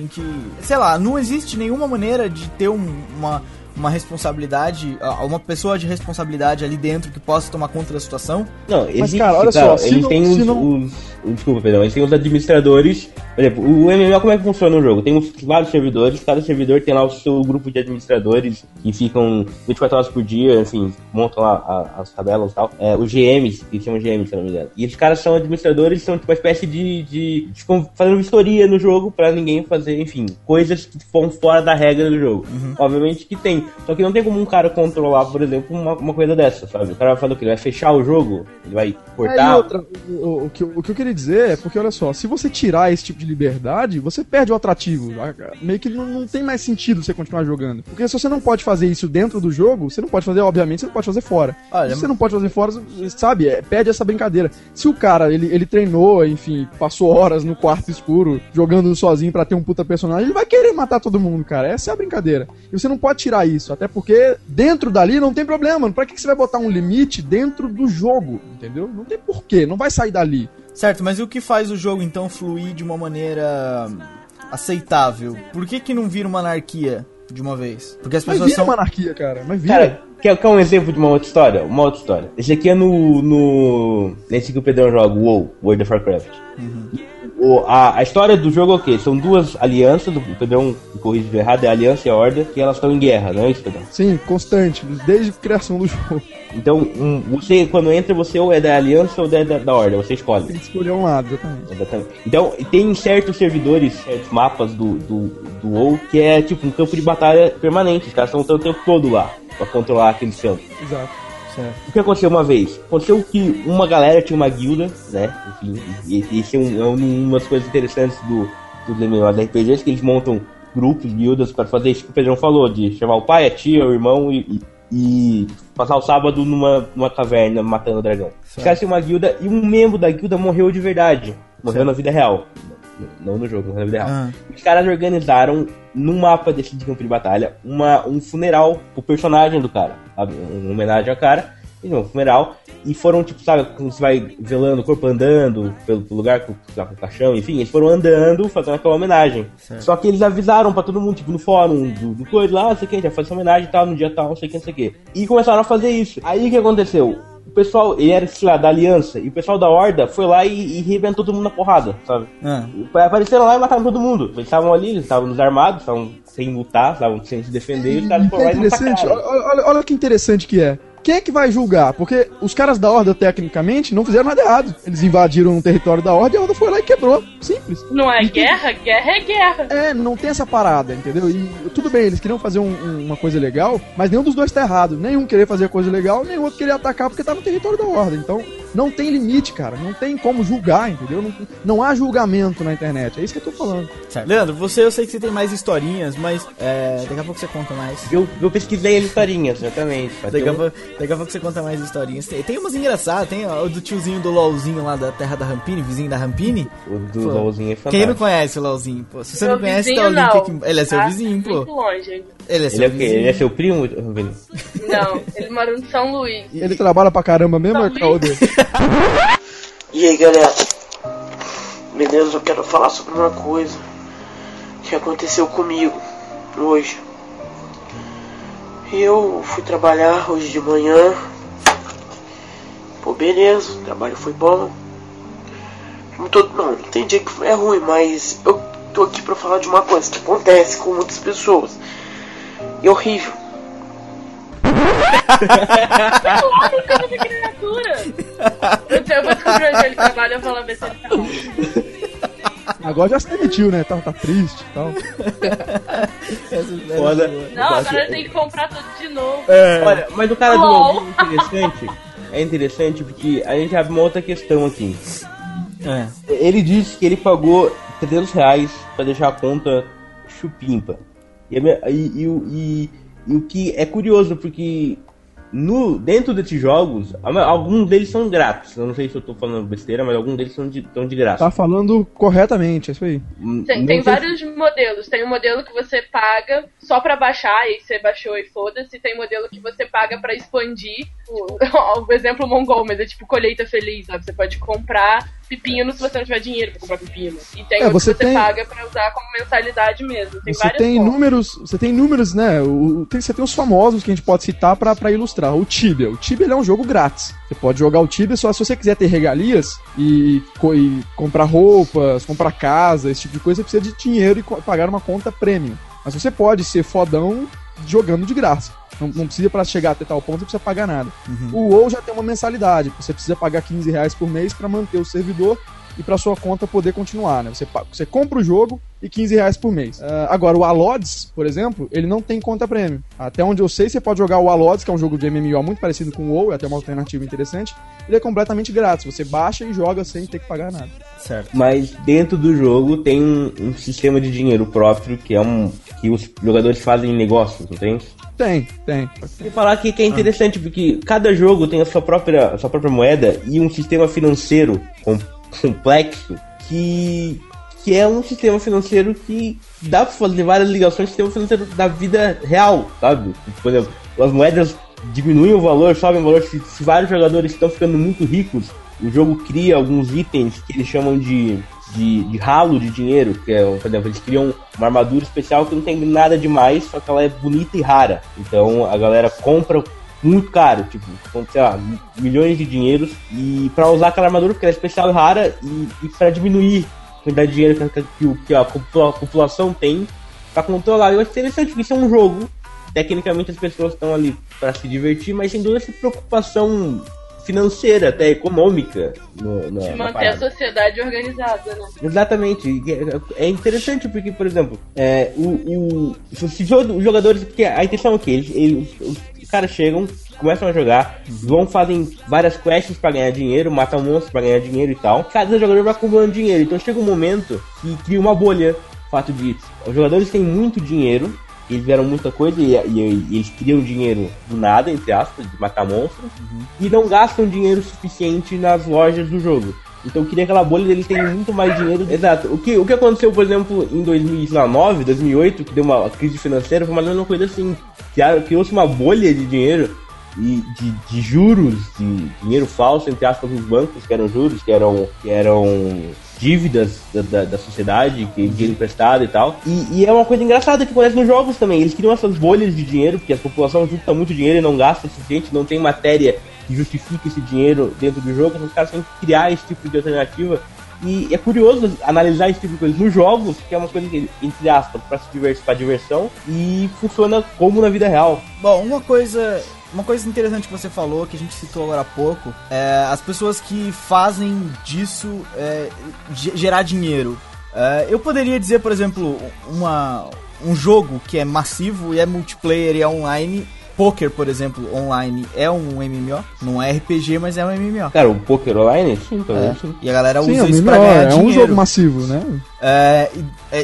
S1: em que, sei lá, não existe nenhuma maneira de ter um- uma, uma responsabilidade, uma pessoa de responsabilidade ali dentro que possa tomar conta da situação.
S4: Não, existe,
S3: cara, olha
S4: cara,
S3: só,
S4: eles
S3: não-
S4: têm os,
S3: não-
S4: os- Desculpa, perdão, eles têm os administradores. Por exemplo, o MMO como é que funciona o jogo? Tem uns, vários servidores, cada servidor tem lá o seu grupo de administradores que ficam 24 horas por dia, enfim, montam lá a- as tabelas e tal. É, os GMs, que chamam GMs, se não me engano. E esses caras são administradores, são tipo uma espécie de. de ficam fazendo vistoria no jogo pra ninguém fazer, enfim, coisas que vão fora da regra do jogo. Obviamente que tem. Só que não tem como um cara controlar, por exemplo, uma, uma coisa dessa, sabe? O cara vai fazer o quê? Ele vai fechar o jogo? Ele vai cortar?
S3: outra, o, o- que, eu- o que eu queria dizer é porque, olha só, se você tirar esse tipo de liberdade, você perde o atrativo. Ah, Meio que não, não tem mais sentido você continuar jogando. Porque se você não pode fazer isso dentro do jogo, você não pode fazer, obviamente, você não pode fazer fora.
S1: Olha,
S3: se você não pode fazer fora, sabe, é, perde essa brincadeira. Se o cara, ele, ele treinou, enfim, passou horas no quarto escuro, jogando sozinho pra ter um puta personagem, ele vai querer matar todo mundo, cara. Essa é a brincadeira. E você não pode tirar isso, até porque dentro dali não tem problema. Pra que que você vai botar um limite dentro do jogo, entendeu? Não tem porquê, não vai sair dali.
S1: Certo, mas e o que faz o jogo então fluir de uma maneira aceitável? Por que que não vira uma anarquia de uma vez? Porque as
S3: Mas
S1: pessoas
S3: vira
S1: são
S3: uma anarquia, cara. Mas vira.
S4: Cara, quer, quer um exemplo de uma outra história? Uma outra história. Esse aqui é no. no nesse que o Pedrão joga, WoW, World of Warcraft. O, a, a história do jogo é o quê? São duas alianças, o Pedrão me corrige errado, é a Aliança e a Horda, que elas estão em guerra, não é isso, Pedrão?
S3: Sim, constante, desde a criação do jogo.
S4: Então, um, você, quando entra, você ou é da Aliança ou é da, da Horda, você escolhe.
S3: Tem que escolher um lado, exatamente.
S4: Exatamente. Então, tem certos servidores, certos mapas do, do, do WoW, que é tipo um campo de batalha permanente. Os caras estão o tempo todo lá pra controlar aquele campo.
S3: Exato.
S4: O que aconteceu uma vez? Aconteceu que uma galera tinha uma guilda, né? Enfim, e, isso é, um, é uma das coisas interessantes do, dos MMORPGs, que eles montam grupos, guildas, para fazer isso que o Pedrão falou, de chamar o pai, a tia, o irmão e, e- e passar o sábado numa, numa caverna matando o dragão. Tinham uma guilda e um membro da guilda morreu de verdade. Morreu na vida real. Não no jogo, mas na vida real.
S1: Ah.
S4: Os caras organizaram, num mapa desse de campo de batalha, uma, um funeral pro personagem do cara. Uma homenagem ao cara. E um funeral. E foram, tipo, sabe, como você vai velando o corpo andando pelo, pelo lugar com, o caixão, enfim, eles foram andando fazendo aquela homenagem. Só que eles avisaram pra todo mundo, tipo, no fórum do, do coisa lá, não sei o que, já faz essa homenagem e tal, no dia tal, não sei o que, não sei o que. E começaram a fazer isso. Aí o que aconteceu? O pessoal, ele era, sei lá, da aliança, e o pessoal da horda foi lá e, e rebentou todo mundo na porrada, sabe?
S1: Ah.
S4: Apareceram lá e mataram todo mundo. Eles estavam ali, eles estavam desarmados, estavam sem lutar, estavam sem se defender, e
S3: é
S4: lá e
S3: olha, olha- olha que interessante que é. Quem é que vai julgar? Porque os caras da Horda, tecnicamente, não fizeram nada errado. Eles invadiram o território da Horda e a Horda foi lá e quebrou. Simples.
S2: Não é guerra? Guerra é guerra.
S3: É, não tem essa parada, entendeu? E tudo bem, eles queriam fazer um- um- uma coisa legal, mas nenhum dos dois tá errado. Nenhum querer fazer coisa legal, nem o outro querer atacar porque tá no território da Horda. Então, não tem limite, cara. Não tem como julgar, entendeu? Não, não há julgamento na internet. É isso que eu tô falando.
S1: Certo. Leandro, você eu sei que você tem mais historinhas, mas é, daqui a pouco você conta mais.
S4: Eu, eu pesquisei as historinhas, exatamente.
S1: Daqui a,
S4: um-
S1: pouco, daqui a pouco você conta mais historinhas. Tem, tem umas engraçadas, tem o do tiozinho do LOLzinho lá da terra da Rampini, vizinho da Rampini.
S4: O do
S1: Pô,
S4: LOLzinho é
S1: Quem não
S4: fantástico.
S1: conhece o LOLzinho, pô? Se você
S2: Meu
S1: não conhece,
S2: vizinho,
S1: tá o link
S2: não,
S1: aqui. Ele é seu
S2: tá?
S1: vizinho, pô.
S2: Muito longe.
S1: Ele é seu
S4: Ele é o quê?
S1: vizinho.
S4: Ele é seu primo, Rubinho?
S2: Não, ele mora em São Luís.
S3: Ele trabalha pra caramba mesmo, é
S2: bem.
S3: dele? *laughs*
S5: E aí galera, beleza? Eu quero falar sobre uma coisa que aconteceu comigo hoje. Eu fui trabalhar hoje de manhã. Pô, beleza, o trabalho foi bom. Não, tô, não, tem dia que é ruim, mas eu tô aqui pra falar de uma coisa que acontece com muitas pessoas. E é
S2: criatura! Eu, eu vou descobrir onde ele trabalha e vou lá ver se ele tá.
S3: Agora já se demitiu, né? Tá, tá triste e tal.
S4: Foda.
S2: Não, agora tem que comprar tudo de novo.
S4: Olha, mas o cara do é interessante. É interessante porque a gente abre uma outra questão aqui.
S1: É.
S4: Ele disse que ele pagou 300 reais pra deixar a conta chupimpa. E, a minha- e- e o- e- e o que é curioso, porque no, dentro desses jogos, alguns deles são grátis. Eu não sei se eu tô falando besteira, mas alguns deles são de, estão de graça.
S3: Tá falando corretamente, é isso aí.
S4: Hum,
S2: Tem, tem vários modelos. Tem um modelo que você paga só pra baixar, e você baixou e foda-se. Tem modelo que você paga pra expandir. O, *laughs* o exemplo mongol, mas é tipo colheita feliz, sabe? Você pode comprar pepino se você não tiver dinheiro pra comprar pepino. E tem
S3: É, você
S2: que você
S3: tem-
S2: paga pra usar como mensalidade mesmo. Tem
S3: Você tem
S2: formas.
S3: números, você tem números, né? O, tem, você tem os famosos que a gente pode citar pra, pra ilustrar. O Tibia. O Tibia é um jogo grátis. Você pode jogar o Tibia só se você quiser ter regalias e, e comprar roupas, comprar casa, esse tipo de coisa, você precisa de dinheiro e pagar uma conta premium. Mas você pode ser fodão jogando de graça. Não, não precisa pra chegar até tal ponto, você precisa pagar nada. O WoW já tem uma mensalidade. Você precisa pagar 15 reais por mês pra manter o servidor e pra sua conta poder continuar, né? Você, você compra o jogo e 15 reais por mês. Ah, agora, o Alods, por exemplo, ele não tem conta prêmio. Até onde eu sei, você pode jogar o Alods, que é um jogo de MMO muito parecido com o WoW, é até uma alternativa interessante. Ele é completamente grátis. Você baixa e joga sem ter que pagar nada.
S1: Certo.
S4: Mas dentro do jogo tem um, um sistema de dinheiro próprio que é um que os jogadores fazem negócios, entende?
S3: Tem, tem.
S4: E falar que, que é interessante porque cada jogo tem a sua própria, a sua própria moeda e um sistema financeiro com- complexo que que é um sistema financeiro que dá pra fazer várias ligações com o sistema financeiro da vida real, sabe? Por exemplo, as moedas diminuem o valor, sobem o valor, se, se vários jogadores estão ficando muito ricos, o jogo cria alguns itens que eles chamam de, de, de ralo de dinheiro, que é, por exemplo, eles criam uma armadura especial que não tem nada demais, só que ela é bonita e rara. Então a galera compra muito caro, tipo, sei lá, mi- milhões de dinheiros, e pra usar aquela armadura porque ela é especial e rara, e, e pra diminuir a quantidade de dinheiro que, que, que a popula- a população tem pra controlar. Eu acho interessante, isso é um jogo, tecnicamente as pessoas estão ali pra se divertir, mas sem dúvida essa preocupação financeira, até econômica, no, na,
S2: De manter a sociedade organizada, né?
S4: Exatamente. É é interessante porque, por exemplo, é, o, o, se os jogadores. Porque a intenção é o quê? Eles, eles, os, caras chegam, começam a jogar, vão fazem várias quests pra ganhar dinheiro, matam monstros pra ganhar dinheiro e tal. Cada jogador vai acumulando dinheiro. Então chega um momento que cria uma bolha. O fato de os jogadores têm muito dinheiro. Eles fizeram muita coisa e, e- e eles criam dinheiro do nada, entre aspas, de matar monstros, e não gastam dinheiro suficiente nas lojas do jogo. Então cria aquela bolha deles terem muito mais dinheiro. Exato. O que, o que aconteceu, por exemplo, em 2009, 2008, que deu uma crise financeira, foi mais ou menos uma coisa assim. Criou-se uma bolha de dinheiro e de, de juros, de dinheiro falso, entre aspas, dos bancos, que eram juros, que eram, que eram dívidas da, da, da sociedade, que dinheiro emprestado e tal. E, e é uma coisa engraçada que acontece nos jogos também. Eles criam essas bolhas de dinheiro, porque a população junta muito dinheiro e não gasta o suficiente, não tem matéria que justifique esse dinheiro dentro do jogo, então os caras têm que criar esse tipo de alternativa. E é curioso analisar esse tipo de coisa nos jogos, que é uma coisa que, entre aspas, para se divertir, para diversão, e funciona como na vida real.
S1: Bom, uma coisa, uma coisa interessante que você falou, que a gente citou agora há pouco, é as pessoas que fazem disso é, ge- gerar dinheiro. É, eu poderia dizer, por exemplo, uma, um jogo que é massivo e é multiplayer e é online. Poker, por exemplo, online é um MMO, não é RPG, mas é um MMO.
S4: Cara, o Poker Online, sim,
S1: É,
S4: sim.
S1: E a galera
S3: Sim,
S1: usa
S3: é, um
S1: isso
S3: MMO,
S1: pra ganhar
S3: é um
S1: dinheiro.
S3: jogo massivo, né?
S1: É,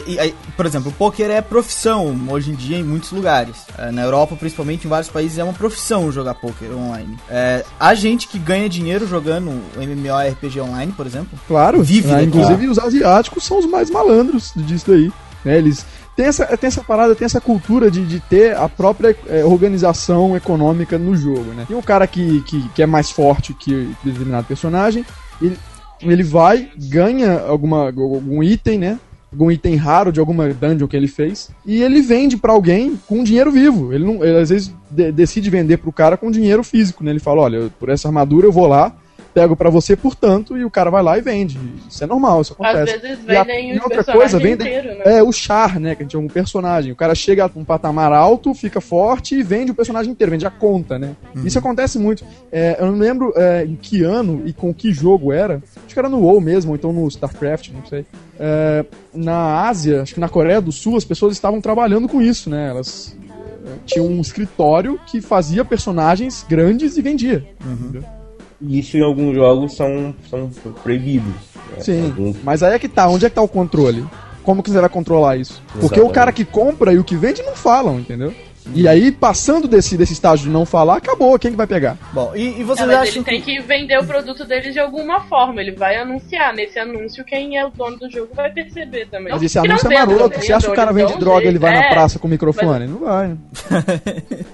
S1: e- é, e- por exemplo, o poker é profissão hoje em dia em muitos lugares. É, na Europa, principalmente, em vários países, é uma profissão jogar poker online. É, há gente que ganha dinheiro jogando MMORPG online, por exemplo.
S3: Claro,
S1: Vive
S3: né? inclusive os asiáticos são os mais malandros disso daí. né? Eles têm essa, tem essa parada, tem essa cultura de, de ter a própria é, organização econômica no jogo, né? Tem um cara que, que, que é mais forte que determinado personagem, ele, ele vai, ganha alguma, algum item, né? algum item raro de alguma dungeon que ele fez, e ele vende pra alguém com dinheiro vivo. Ele, não, ele às vezes de- decide vender pro cara com dinheiro físico, né? Ele fala, olha, por essa armadura eu vou lá, pego pra você por tanto, e o cara vai lá e vende. Isso é normal, isso
S2: Às
S3: acontece.
S2: vezes
S3: E a-
S2: vendem
S3: e outra coisa, vendem
S2: inteiros, né?
S3: é, o char, né? Que a gente chama um personagem. O cara chega a um patamar alto, fica forte e vende o personagem inteiro, vende a conta, né? Isso acontece muito. É, eu não lembro é, em que ano e com que jogo era. Acho que era no WoW mesmo, ou então no StarCraft, não sei. É, na Ásia, acho que na Coreia do Sul, as pessoas estavam trabalhando com isso, né? Elas é, tinham um escritório que fazia personagens grandes e vendia. entendeu?
S4: E isso em alguns jogos são, são proibidos. né?
S3: Sim,
S4: Alguns-
S3: mas aí é que tá, onde é que tá o controle? Como que você vai controlar isso? Porque o
S4: Exatamente.
S3: cara que compra e o que vende não falam, entendeu? E aí, passando desse, desse estágio de não falar, acabou, quem que vai pegar?
S1: Bom, e, e
S2: É,
S1: vocês
S2: mas
S1: acham
S2: ele tem que vender o produto dele de alguma forma. Ele vai anunciar. Nesse anúncio, quem é o dono do jogo vai perceber também.
S3: Mas esse
S2: Que não
S3: anúncio é maroto,
S2: não
S3: você acha que o cara vende droga, ele vai
S2: jeito.
S3: na
S2: É,
S3: praça com o microfone? Não vai?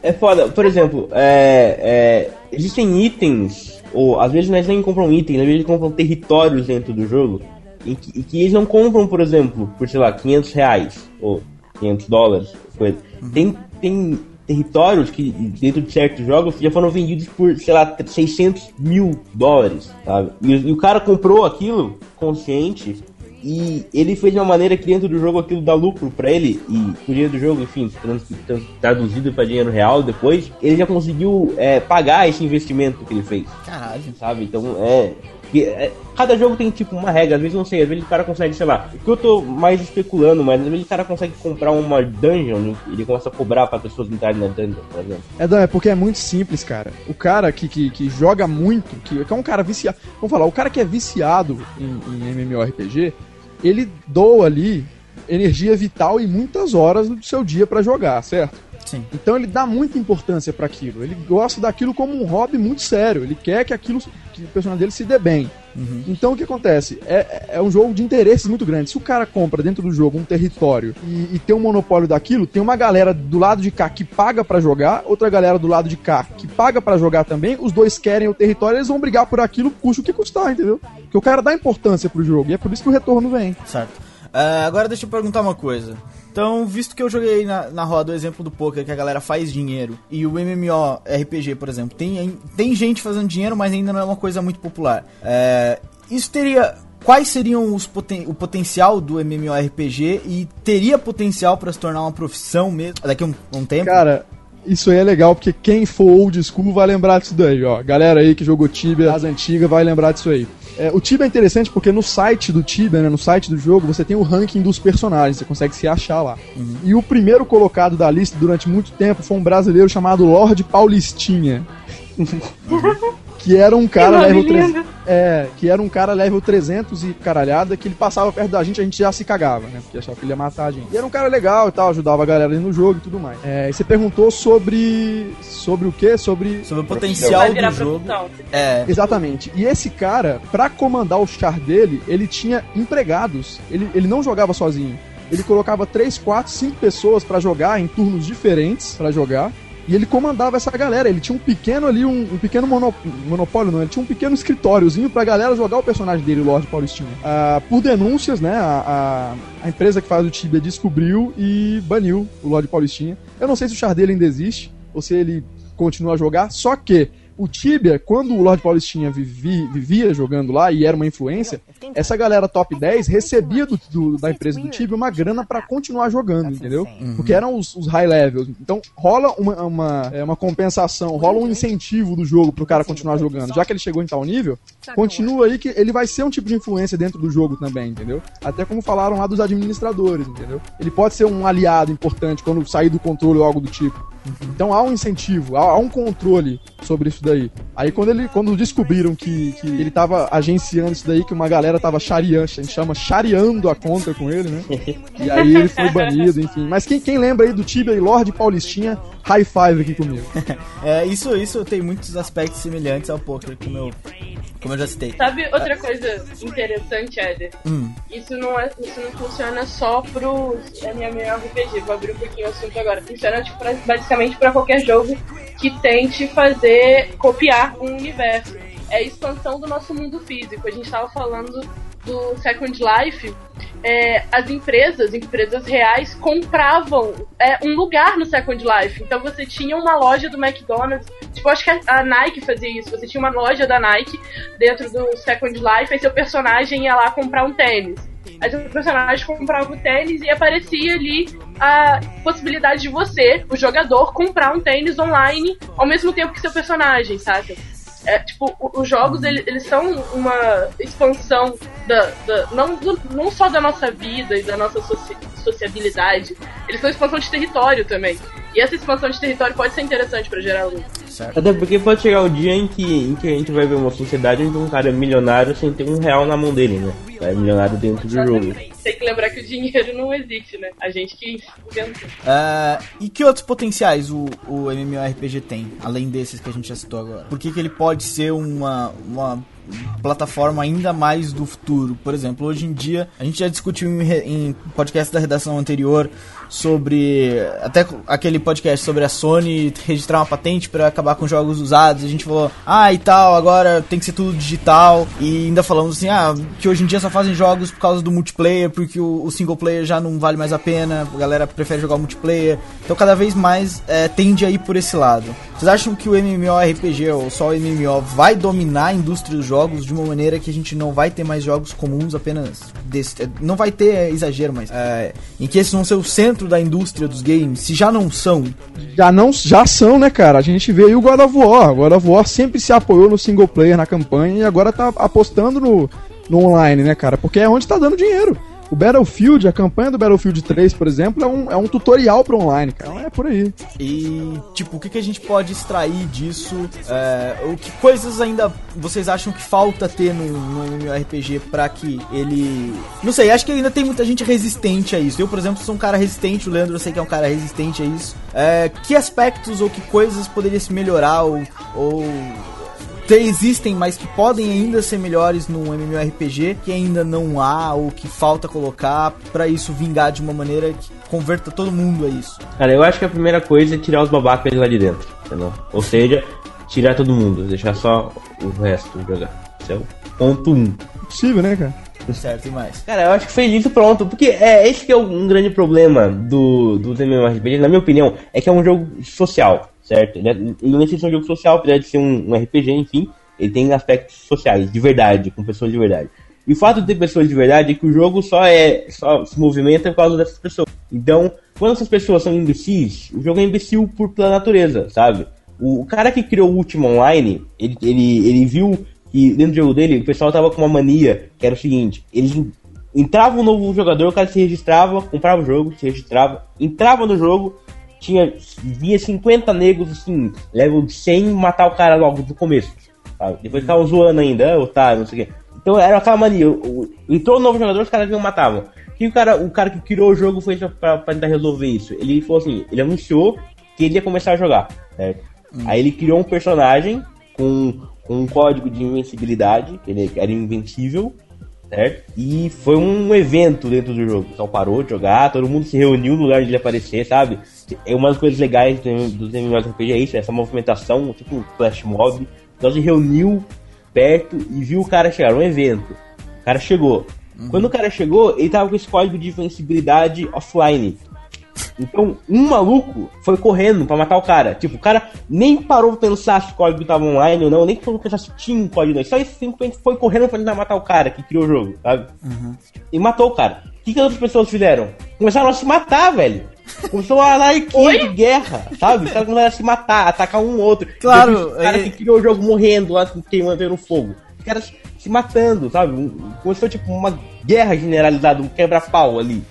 S4: É foda, por exemplo, é, é, existem itens, ou às vezes nós nem compram itens, às vezes eles compram territórios dentro do jogo, em que, e que eles não compram, por exemplo, por sei lá, 500 reais, ou 500 dólares, coisa. Tem, tem territórios que dentro de certos jogos já foram vendidos por, sei lá, 600 mil dólares, sabe? E, e o cara comprou aquilo consciente e ele fez de uma maneira que dentro do jogo aquilo dá lucro pra ele e o dinheiro do jogo, enfim, traduzido pra dinheiro real depois, ele já conseguiu é, pagar esse investimento que ele fez,
S1: Caralho.
S4: sabe? Então é, Cada jogo tem tipo uma regra, às vezes não sei, às vezes o cara consegue, sei lá, o que eu tô mais especulando, mas às vezes o cara consegue comprar uma dungeon, né? ele começa a cobrar pra pessoas entrarem na dungeon, por exemplo.
S3: É, é porque é muito simples, cara. O cara que, que, que joga muito, que, que é um cara viciado. Vamos falar, o cara que é viciado em, em MMORPG, ele doa ali energia vital e muitas horas do seu dia pra jogar, certo?
S1: Sim.
S3: Então ele dá muita importância pra aquilo. Ele gosta daquilo como um hobby muito sério. Ele quer que aquilo, que o personagem dele se dê bem. Então o que acontece? É, é um jogo de interesses muito grande. Se o cara compra dentro do jogo um território e, e tem um monopólio daquilo, tem uma galera do lado de cá que paga pra jogar, outra galera do lado de cá que paga pra jogar também. Os dois querem o território, eles vão brigar por aquilo, custe o que custar, entendeu? Porque o cara dá importância pro jogo e é por isso que o retorno vem.
S1: Certo. Ah, agora deixa eu perguntar uma coisa. Então, visto que eu joguei na, na roda o exemplo do poker, que a galera faz dinheiro, e o MMORPG, por exemplo, tem, tem gente fazendo dinheiro, mas ainda não é uma coisa muito popular. É, isso teria. Quais seriam os poten o potencial do MMORPG e teria potencial para se tornar uma profissão mesmo daqui a um, um tempo?
S3: Cara, isso aí é legal porque quem for old school vai lembrar disso daí, ó. Galera aí que jogou Tibia das antigas vai lembrar disso aí. É, o Tibia é interessante porque no site do Tibia, né, no site do jogo, você tem o ranking dos personagens, você consegue se achar lá. E o primeiro colocado da lista durante muito tempo foi um brasileiro chamado Lorde Paulistinha. Que era um cara level
S2: lindo.
S3: 300, é, que era um cara level 300 e caralhada, que ele passava perto da gente, a gente já se cagava, né? Porque achava que ele ia matar a gente. E era um cara legal e tal, ajudava a galera ali no jogo e tudo mais. É, e você perguntou sobre sobre o quê? Sobre
S1: Sobre o potencial
S2: virar
S1: do jogo. É.
S3: Exatamente. E esse cara, pra comandar o char dele, ele tinha empregados. Ele, ele não jogava sozinho. Ele colocava 3, 4, 5 pessoas pra jogar em turnos diferentes pra jogar. E ele comandava essa galera. Ele tinha um pequeno ali, um, um pequeno mono- monopólio, não. Ele tinha um pequeno escritóriozinho pra galera jogar o personagem dele, Lorde Paulistinha. Ah, por denúncias, né? A, a, a empresa que faz o Tibia descobriu e baniu o Lorde Paulistinha. Eu não sei se o char dele ainda existe, ou se ele continua a jogar, só que o Tibia, quando o Lorde Paulistinha vivi- vivia jogando lá e era uma influência, essa galera top 10 recebia do, do- da empresa do Tibia uma grana pra continuar jogando, entendeu? Porque eram os, os high levels. Então rola uma, uma, é, uma compensação, rola um incentivo do jogo pro cara continuar jogando. Já que ele chegou em tal nível, continua aí que ele vai ser um tipo de influência dentro do jogo também, entendeu? Até como falaram lá dos administradores, entendeu? Ele pode ser um aliado importante quando sair do controle ou algo do tipo. Então há um incentivo, há, há um controle sobre isso daí. Aí quando ele quando descobriram que, que ele tava agenciando isso daí, que uma galera tava chariando, a gente chama chariando a conta com ele, né? *laughs* E aí ele foi banido, enfim. Mas quem, quem lembra aí do Tibia e Lorde Paulistinha, high five aqui comigo. *laughs*
S1: É, isso, isso tem muitos aspectos semelhantes ao poker, como eu, como eu já citei.
S2: Sabe outra coisa interessante, Éder?
S1: Hum.
S2: Isso não, é, isso não funciona só pros MMORPG, vou abrir um pouquinho o assunto agora. Funciona tipo, pra- basicamente pra qualquer jogo que tente fazer, copiar um universo. É a expansão do nosso mundo físico. A gente tava falando do Second Life é, as empresas, empresas reais, compravam é, um lugar no Second Life. Então você tinha uma loja do McDonald's, tipo, acho que a, Nike fazia isso. Você tinha uma loja da Nike dentro do Second Life, aí seu personagem ia lá comprar um tênis. Aí seu personagem comprava o tênis e aparecia ali a possibilidade de você, o jogador, comprar um tênis online ao mesmo tempo que seu personagem, saca? É, tipo, os jogos, ele- eles, são uma expansão da, da- não, do- não só da nossa vida e da nossa soci- sociabilidade, eles são expansão de território também. E essa expansão de território pode ser interessante pra gerar lucro.
S4: Até porque pode chegar o dia em que, em que a gente vai ver uma sociedade onde um cara é milionário sem ter um real na mão dele, né? É milionário dentro do jogo.
S2: Tem que lembrar que o dinheiro não existe, né? A gente que inventou.
S1: É, e que outros potenciais o, o MMORPG tem, além desses que a gente já citou agora? Por que, que ele pode ser uma, uma plataforma ainda mais do futuro? Por exemplo, hoje em dia, a gente já discutiu em, em podcast da redação anterior sobre. Até aquele podcast sobre a Sony registrar uma patente para acabar com jogos usados. A gente falou, ah, e tal, agora tem que ser tudo digital. E ainda falamos assim, ah, que hoje em dia só fazem jogos por causa do multiplayer, porque o, o single player já não vale mais a pena, a galera prefere jogar multiplayer. Então cada vez mais é, tende a ir por esse lado. Vocês acham que o MMORPG ou só o MMO vai dominar a indústria dos jogos de uma maneira que a gente não vai ter mais jogos comuns apenas desse, é, não vai ter é, exagero, mas é, em que esses vão ser o centro da indústria dos games, se já não são.
S3: Já não já são, né, cara? A gente vê aí o God of War. O God of War sempre se apoiou no single player na campanha e agora tá apostando no, no online, né, cara? Porque é onde tá dando dinheiro. O Battlefield, a campanha do Battlefield 3, por exemplo, é um, é um tutorial pro online, cara. É por aí.
S1: E, tipo, o que, que a gente pode extrair disso? É, o que coisas ainda vocês acham que falta ter no, no MMORPG pra que ele. Não sei, acho que ainda tem muita gente resistente a isso. Eu, por exemplo, sou um cara resistente, o Leandro eu sei que é um cara resistente a isso. É, que aspectos ou que coisas poderia se melhorar ou. ou existem, mas que podem ainda ser melhores no MMORPG, que ainda não há ou que falta colocar pra isso vingar de uma maneira que converta todo mundo a isso.
S4: Cara, eu acho que a primeira coisa é tirar os babacas lá de dentro, entendeu? Ou seja, tirar todo mundo, deixar só o resto jogar. Esse é o ponto um.
S3: Possível, né, cara?
S1: Certo, e mais.
S4: Cara, eu acho que fez isso pronto, porque é esse que é um grande problema do, do MMORPG, na minha opinião, é que é um jogo social, certo? Ele, é- ele não ser um jogo social, apesar de ser um, um RPG, enfim, ele tem aspectos sociais, de verdade, com pessoas de verdade. E o fato de ter pessoas de verdade é que o jogo só é só se movimenta por causa dessas pessoas. Então, quando essas pessoas são imbecis, o jogo é imbecil por pela natureza, sabe? O, o cara que criou o Ultima Online, ele, ele, ele viu que dentro do jogo dele o pessoal tava com uma mania, que era o seguinte, eles entrava um novo jogador, o cara se registrava, comprava o jogo, se registrava, entrava no jogo, tinha via 50 negros assim, level 100, matar o cara logo do começo. sabe? Depois ficavam zoando ainda, otário, não sei o quê. Então era aquela mania, entrou um novo jogador, os caras vinham matavam. O que o cara, o cara que criou o jogo foi pra, pra tentar resolver isso? Ele falou assim, ele anunciou que ele ia começar a jogar, certo? Aí ele criou um personagem com, com um código de invencibilidade, que ele era invencível, certo? E foi um evento dentro do jogo. O pessoal parou de jogar, todo mundo se reuniu no lugar de ele aparecer, sabe? É uma das coisas legais do- dos MMORPG é isso, essa movimentação, tipo um flash mob. Então se reuniu perto e viu o cara chegar, um evento. O cara chegou. Quando o cara chegou, ele tava com esse código de invencibilidade offline. Então, um maluco foi correndo pra matar o cara. Tipo, o cara nem parou pra pensar se o código tava online ou não, nem parou pra pensar se tinha um código. Não. Só ele simplesmente foi correndo pra tentar matar o cara que criou o jogo, sabe? E matou o cara. O que, que as outras pessoas fizeram? Começaram a se matar, velho. Começou uma anarquia de guerra, sabe? Os caras começaram a se matar, atacar um outro.
S1: Claro,
S4: Depois, O cara
S1: é-
S4: que criou o jogo morrendo lá, queimando no fogo. Os caras se matando, sabe? Começou tipo uma guerra generalizada, um quebra-pau ali.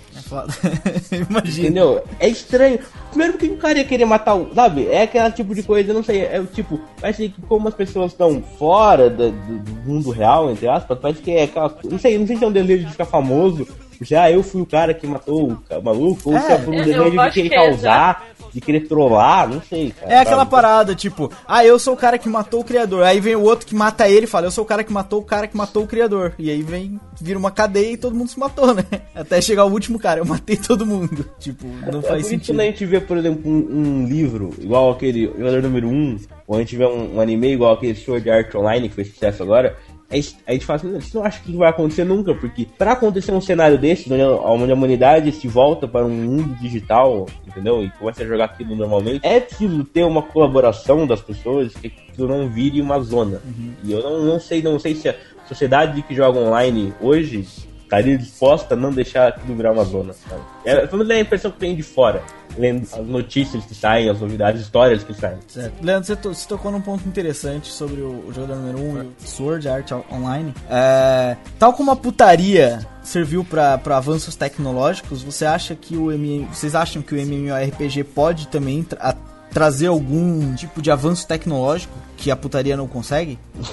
S1: É. *laughs* Imagina.
S4: Entendeu? É estranho. Primeiro porque o cara ia querer matar o. Sabe? É aquele tipo de coisa, não sei. É o tipo. Parece que como as pessoas estão fora do, do mundo real, entre aspas, parece que é aquela. Não sei, não sei se é um desejo de ficar famoso. Já eu fui o cara que matou o maluco, ou se é por um desejo de querer
S2: que é
S4: causar, de querer trollar, não sei. Cara,
S1: É aquela parada, tipo, ah, eu sou o cara que matou o criador. Aí vem o outro que mata ele e fala, eu sou o cara que matou o cara que matou o criador. E aí vem, vira uma cadeia e todo mundo se matou, né? *laughs* Até chegar o último cara, eu matei todo mundo. *laughs* Tipo, não
S4: É
S1: faz
S4: por isso
S1: sentido.
S4: quando a gente vê, por exemplo, um, um livro, igual aquele jogador número 1, ou a gente vê um, um anime igual aquele Sword Art Online, que fez sucesso agora, a gente, a gente fala assim, isso não acha que vai acontecer nunca, porque pra acontecer um cenário desse, onde a, a humanidade se volta para um mundo digital, entendeu? E começa a jogar aquilo normalmente, é preciso ter uma colaboração das pessoas que aquilo não vire uma zona. E eu não, não sei, não sei se a sociedade que joga online hoje estaria disposta a não deixar aquilo virar uma zona, sabe? É, pelo menos é a impressão que tem de fora, lendo as notícias que saem, as novidades, as histórias que saem.
S1: Certo. Leandro, você, to- você tocou num ponto interessante sobre o, o jogador número 1 um, e o Sword Art Online. É, tal como a putaria serviu para avanços tecnológicos, você acha que o M, vocês acham que o MMORPG pode também tra- trazer algum tipo de avanço tecnológico que a putaria não consegue? *laughs*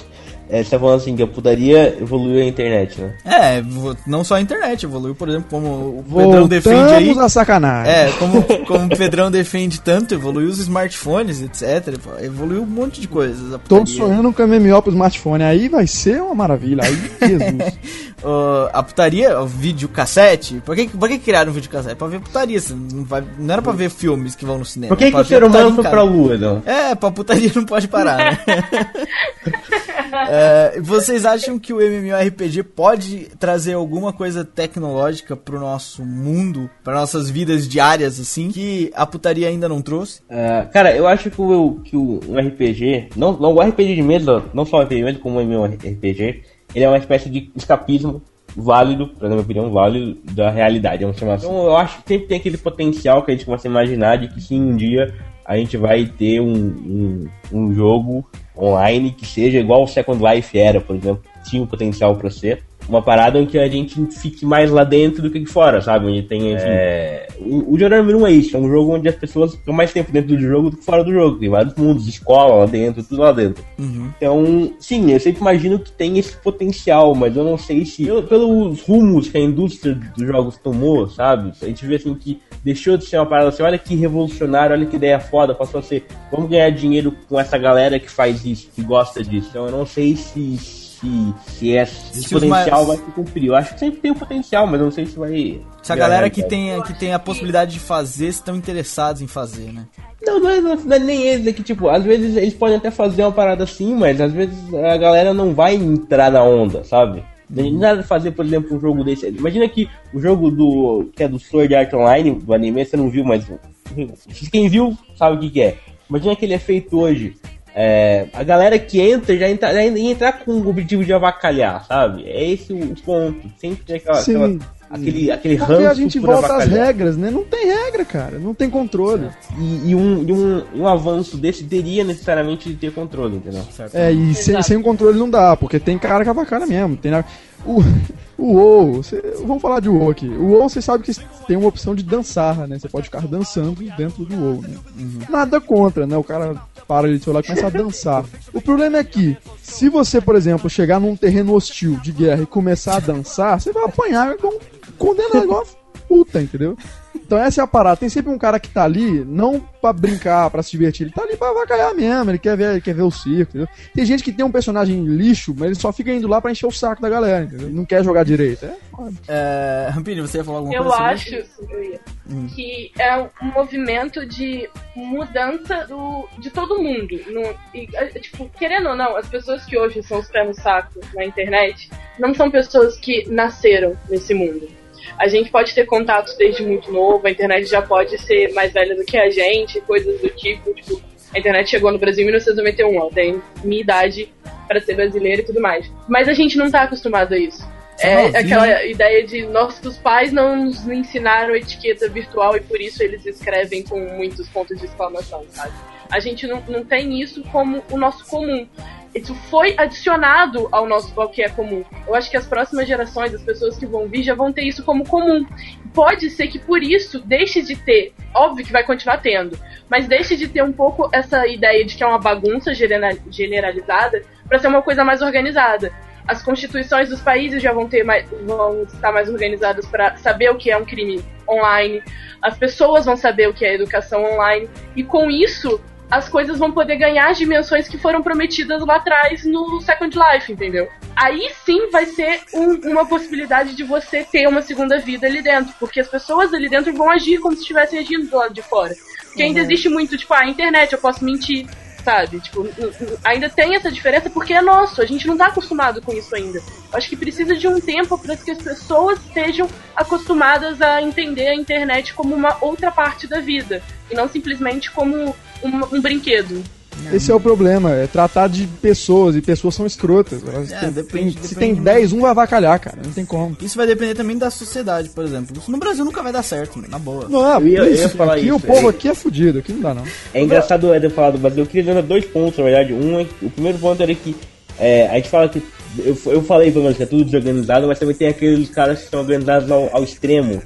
S4: É, você tá falando assim que a putaria evoluiu a internet, né?
S1: É, não só a internet, evoluiu, por exemplo, como o Pedrão defende aí.
S3: Voltamos a sacanagem.
S1: É, como, como o Pedrão defende tanto, evoluiu os smartphones, etc. Evoluiu um monte de coisas. putaria.
S3: sonhando com MMO pro smartphone. Aí vai ser uma maravilha. Aí, Jesus. *laughs*
S1: Ó, a putaria, o videocassete. Por que, por que criaram um videocassete? Pra ver putaria. Não, vai, não era pra ver filmes que vão no cinema.
S4: Por que, que
S1: pra
S4: o ser humano foi pra lua, então?
S1: É, pra putaria não pode parar, né? *laughs* É, vocês acham que o MMORPG pode trazer alguma coisa tecnológica pro nosso mundo, para nossas vidas diárias, assim, que a putaria ainda não trouxe?
S4: Ah, cara, eu acho que o, que o um RPG, não, não o RPG de mesa, não só o RPG de mesa, como o MMORPG, ele é uma espécie de escapismo válido, na minha opinião, válido da realidade, vamos chamar assim. Então eu acho que sempre tem aquele potencial que a gente começa a imaginar de que sim, um dia a gente vai ter um, um, um jogo online que seja igual o Second Life era, por exemplo, tinha o potencial para ser. Uma parada em que a gente fique mais lá dentro do que fora, sabe? Onde tem, enfim, é... O, o Jordan número 1 é isso, é um jogo onde as pessoas ficam mais tempo dentro do jogo do que fora do jogo. Tem vários mundos, escola lá dentro, tudo lá dentro. Então, sim, eu sempre imagino que tem esse potencial, mas eu não sei se, pelo- pelos rumos que a indústria dos jogos tomou, sabe? A gente vê assim que deixou de ser uma parada assim, olha que revolucionário, olha que ideia foda, passou a ser, vamos ganhar dinheiro com essa galera que faz isso, que gosta disso. Então eu não sei se, se, se esse
S1: Se os
S4: potencial
S1: mais-
S4: vai se cumprir. Eu acho que sempre tem o potencial, mas eu não sei se vai.
S1: Se a galera que tem, que tem a possibilidade de fazer estão interessados em fazer, né?
S4: Não, não é, não é nem eles, é que tipo, às vezes eles podem até fazer uma parada assim, mas às vezes a galera não vai entrar na onda, sabe? Tem nada de fazer, por exemplo, um jogo desse. Imagina que o jogo do. que é do Sword Art Online, do anime, você não viu, mas. Quem viu sabe o que, que é. Imagina que ele é feito hoje. É, a galera que entra já, entra, já ia entrar com o objetivo de avacalhar, sabe? É esse o ponto. Sempre tem aquela,
S3: Sim.
S4: aquela- aquele, aquele
S3: Porque a gente
S4: por
S3: volta às
S4: avacalhar.
S3: regras, né? Não tem regra, cara. Não tem controle.
S4: E, e um, e um, um avanço desse teria necessariamente de ter controle, entendeu?
S3: É, e sem,
S2: Exato.
S3: sem o controle não dá, porque tem cara que avacalha mesmo. Tem o, o WoW, você- vamos falar de WoW aqui. O WoW você sabe que tem uma opção de dançar, né? Você pode ficar dançando dentro do WoW, né? Nada contra, né? O cara para ali de celular e começa a dançar. O problema é que, se você, por exemplo, chegar num terreno hostil de guerra e começar a dançar, você vai apanhar igual um condenado, igual puta, entendeu? Então essa é a parada. Tem sempre um cara que tá ali, não pra brincar, pra se divertir, ele tá ali pra avacalhar mesmo, ele quer ver, ele quer ver o circo, entendeu? Tem gente que tem um personagem lixo, mas ele só fica indo lá pra encher o saco da galera, entendeu? Não quer jogar direito. É foda.
S1: É, Rampini, você ia falar alguma
S2: Eu
S1: coisa sobre
S2: acho
S1: isso?
S2: eu ia, que é um movimento de mudança do, de todo mundo. No- e, é, tipo, querendo ou não, as pessoas que hoje são os pés no saco na internet não são pessoas que nasceram nesse mundo. A gente pode ter contatos desde muito novo, a internet já pode ser mais velha do que a gente, coisas do tipo, tipo, a internet chegou no Brasil em 1991, ó, tem minha idade para ser brasileira e tudo mais. Mas a gente não tá acostumado a isso.
S1: Você
S2: É
S1: novinho.
S2: aquela ideia de nossos pais não nos ensinaram etiqueta virtual e por isso eles escrevem com muitos pontos de exclamação, sabe? A gente não, não tem isso como o nosso comum. Isso foi adicionado ao nosso ao que é comum. Eu acho que as próximas gerações, as pessoas que vão vir, já vão ter isso como comum. Pode ser que por isso deixe de ter, óbvio que vai continuar tendo, mas deixe de ter um pouco essa ideia de que é uma bagunça genera- generalizada para ser uma coisa mais organizada as constituições dos países já vão ter mais, vão estar mais organizadas para saber o que é um crime online. As pessoas vão saber o que é educação online e com isso as coisas vão poder ganhar as dimensões que foram prometidas lá atrás no Second Life, entendeu? Aí sim vai ser um- uma possibilidade de você ter uma segunda vida ali dentro, porque as pessoas ali dentro vão agir como se estivessem agindo do lado de fora. Porque ainda existe muito, tipo, ah, a internet, eu posso mentir. sabe? Tipo, ainda tem essa diferença porque é nosso, a gente não tá acostumado com isso ainda. Acho que precisa de um tempo para que as pessoas estejam acostumadas a entender a internet como uma outra parte da vida e não simplesmente como um, um brinquedo.
S3: Esse é o problema, é tratar de pessoas, e pessoas são escrotas. Elas
S1: É,
S3: têm-
S1: depende-
S3: tem- se
S1: depende
S3: tem 10, um vai avacalhar, cara. Não tem como.
S1: Isso vai depender também da sociedade, por exemplo. Isso no Brasil nunca vai dar certo, na boa.
S3: Não, é,
S4: Eu ia- eu ia
S3: isso,
S4: falar
S3: aqui
S4: isso,
S3: o povo
S4: é.
S3: aqui é fudido, aqui não dá não.
S4: É engraçado o Eder falar do Brasil. Eu queria dar dois pontos, na verdade. Um é que o primeiro ponto era que é, a gente fala que. Eu, eu falei pelo menos que é tudo desorganizado, mas também tem aqueles caras que são organizados ao, ao extremo.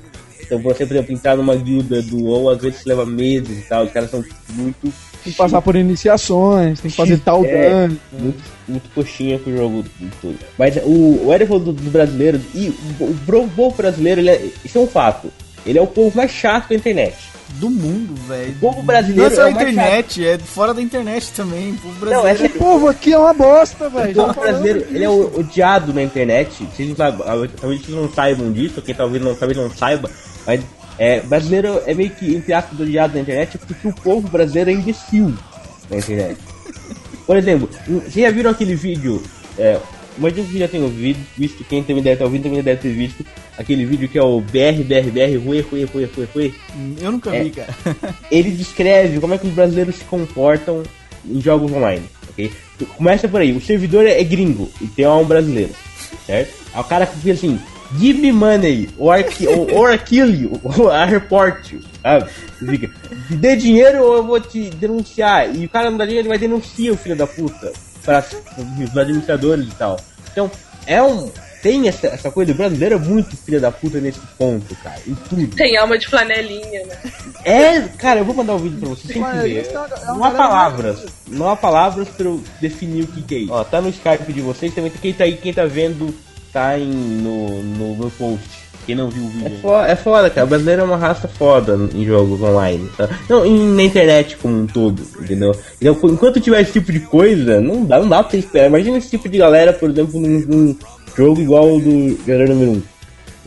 S4: Então você, por exemplo, entrar numa guilda do WoW às vezes leva meses e tal. Os caras são muito,
S3: Tem que passar por iniciações, tem que fazer tal
S4: É.
S3: dano.
S4: muito, muito coxinha com o jogo tudo. Mas o, o falou do, do brasileiro. E o, o, o povo brasileiro, ele é, isso é um fato. Ele é o povo mais chato da internet.
S1: Do mundo, velho.
S4: O povo brasileiro
S1: Não é só
S4: é
S1: internet, é fora da internet também. O povo
S4: Não,
S1: brasileiro
S4: essa
S3: O povo aqui é uma bosta, velho.
S4: O povo brasileiro, ele é o- odiado na internet. Vocês não sabem, talvez vocês não saibam disso, quem talvez não, talvez não saiba, mas é, brasileiro é meio que, entre aspas, odiado na internet porque o povo brasileiro é imbecil na internet. Por exemplo, vocês já viram aquele vídeo? É, imagina que já tenham vi- visto, quem também deve estar ouvindo também deve ter visto aquele vídeo que é o BRBRBR, Rue, Rue, Rue, Rue, Rue.
S1: Eu nunca
S4: É.
S1: vi, cara. *laughs*
S4: Ele descreve como é que os brasileiros se comportam em jogos online, ok? Começa por aí, o servidor é gringo e tem um brasileiro, certo? Aí o cara que fica assim, give me money, or, ki- or, or kill you, or I report you, sabe? Ele Fica, dê dinheiro ou eu vou te denunciar. E o cara não dá dinheiro, ele vai denunciar o filho da puta para os administradores e tal. Então, é um... Tem essa, essa coisa, o brasileiro é muito filho da puta nesse ponto, cara, em tudo.
S2: Tem alma de flanelinha, né?
S4: É, cara, eu vou mandar o vídeo pra vocês, tem que ver. Não há palavras, não há palavras pra eu definir o que, que é isso. Ó, tá no Skype de vocês, também quem tá aí, quem tá vendo, tá em, no, no post. Quem não viu o vídeo. É foda, é foda, cara. O brasileiro é uma raça foda em jogos online, tá? Não, em- na internet como um todo, entendeu? Então, enquanto tiver esse tipo de coisa, não dá, não dá pra você esperar. Imagina esse tipo de galera, por exemplo, num, num jogo igual o do Jogador Número 1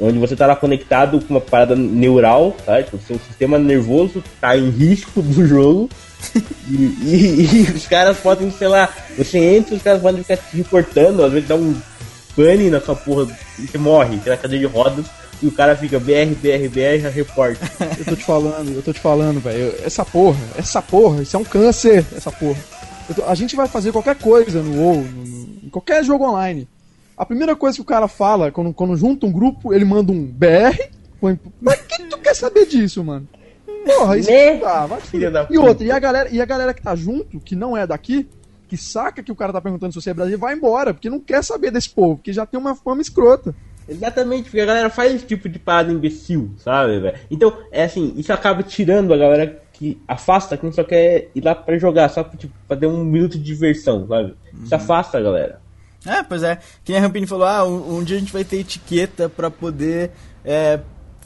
S4: onde você tá lá conectado com uma parada neural, tá? Tipo, seu sistema nervoso tá em risco do jogo. E, e- *laughs* e os caras podem, sei lá, você entra, os caras podem ficar te reportando, às vezes dá um pane na sua porra e você morre, na cadeira de rodas, e o cara fica BR, BR, BR, report. *laughs*
S3: Eu tô te falando, eu tô te falando, velho. Essa porra, essa porra, isso é um câncer, essa porra. Tô- a gente vai fazer qualquer coisa no WoW, no- no- em qualquer jogo online. A primeira coisa que o cara fala, quando, quando junta um grupo, ele manda um BR. põe- Mas quem tu quer saber disso, mano? Porra, isso
S4: Né?
S3: não dá, vai E outra, e a, galera, e a galera que tá junto, que não é daqui, que saca que o cara tá perguntando se você é brasileiro, vai embora, porque não quer saber desse povo, porque já tem uma fama escrota.
S4: Exatamente, porque a galera faz esse tipo de parada imbecil, sabe, velho? Então, é assim, isso acaba tirando a galera que afasta quem só quer ir lá pra jogar, só pra, tipo, pra ter um minuto de diversão, sabe? Isso afasta a galera.
S1: É, pois é. Quem a Rampini falou, ah, um, um dia a gente vai ter etiqueta pra poder é,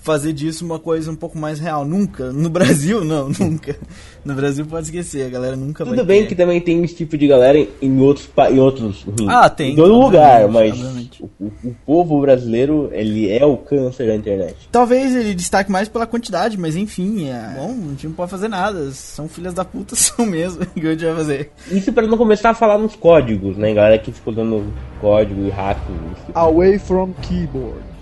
S1: fazer disso uma coisa um pouco mais real. Nunca. No Brasil, não, *laughs* nunca. No Brasil pode esquecer, a galera nunca vai
S4: Tudo bem
S1: ter.
S4: que também tem esse tipo de galera em- outros, em outros
S1: Ah, tem,
S4: em todo lugar, mas o, o- povo brasileiro, ele é o câncer da internet.
S1: Talvez ele destaque mais pela quantidade, mas enfim, é, bom, a gente não pode fazer nada. São filhas da puta, *laughs* são mesmo. O que a gente vai fazer?
S4: Isso pra não começar a falar nos códigos, né, galera que ficou dando código e esse tipo
S3: Away from keyboard.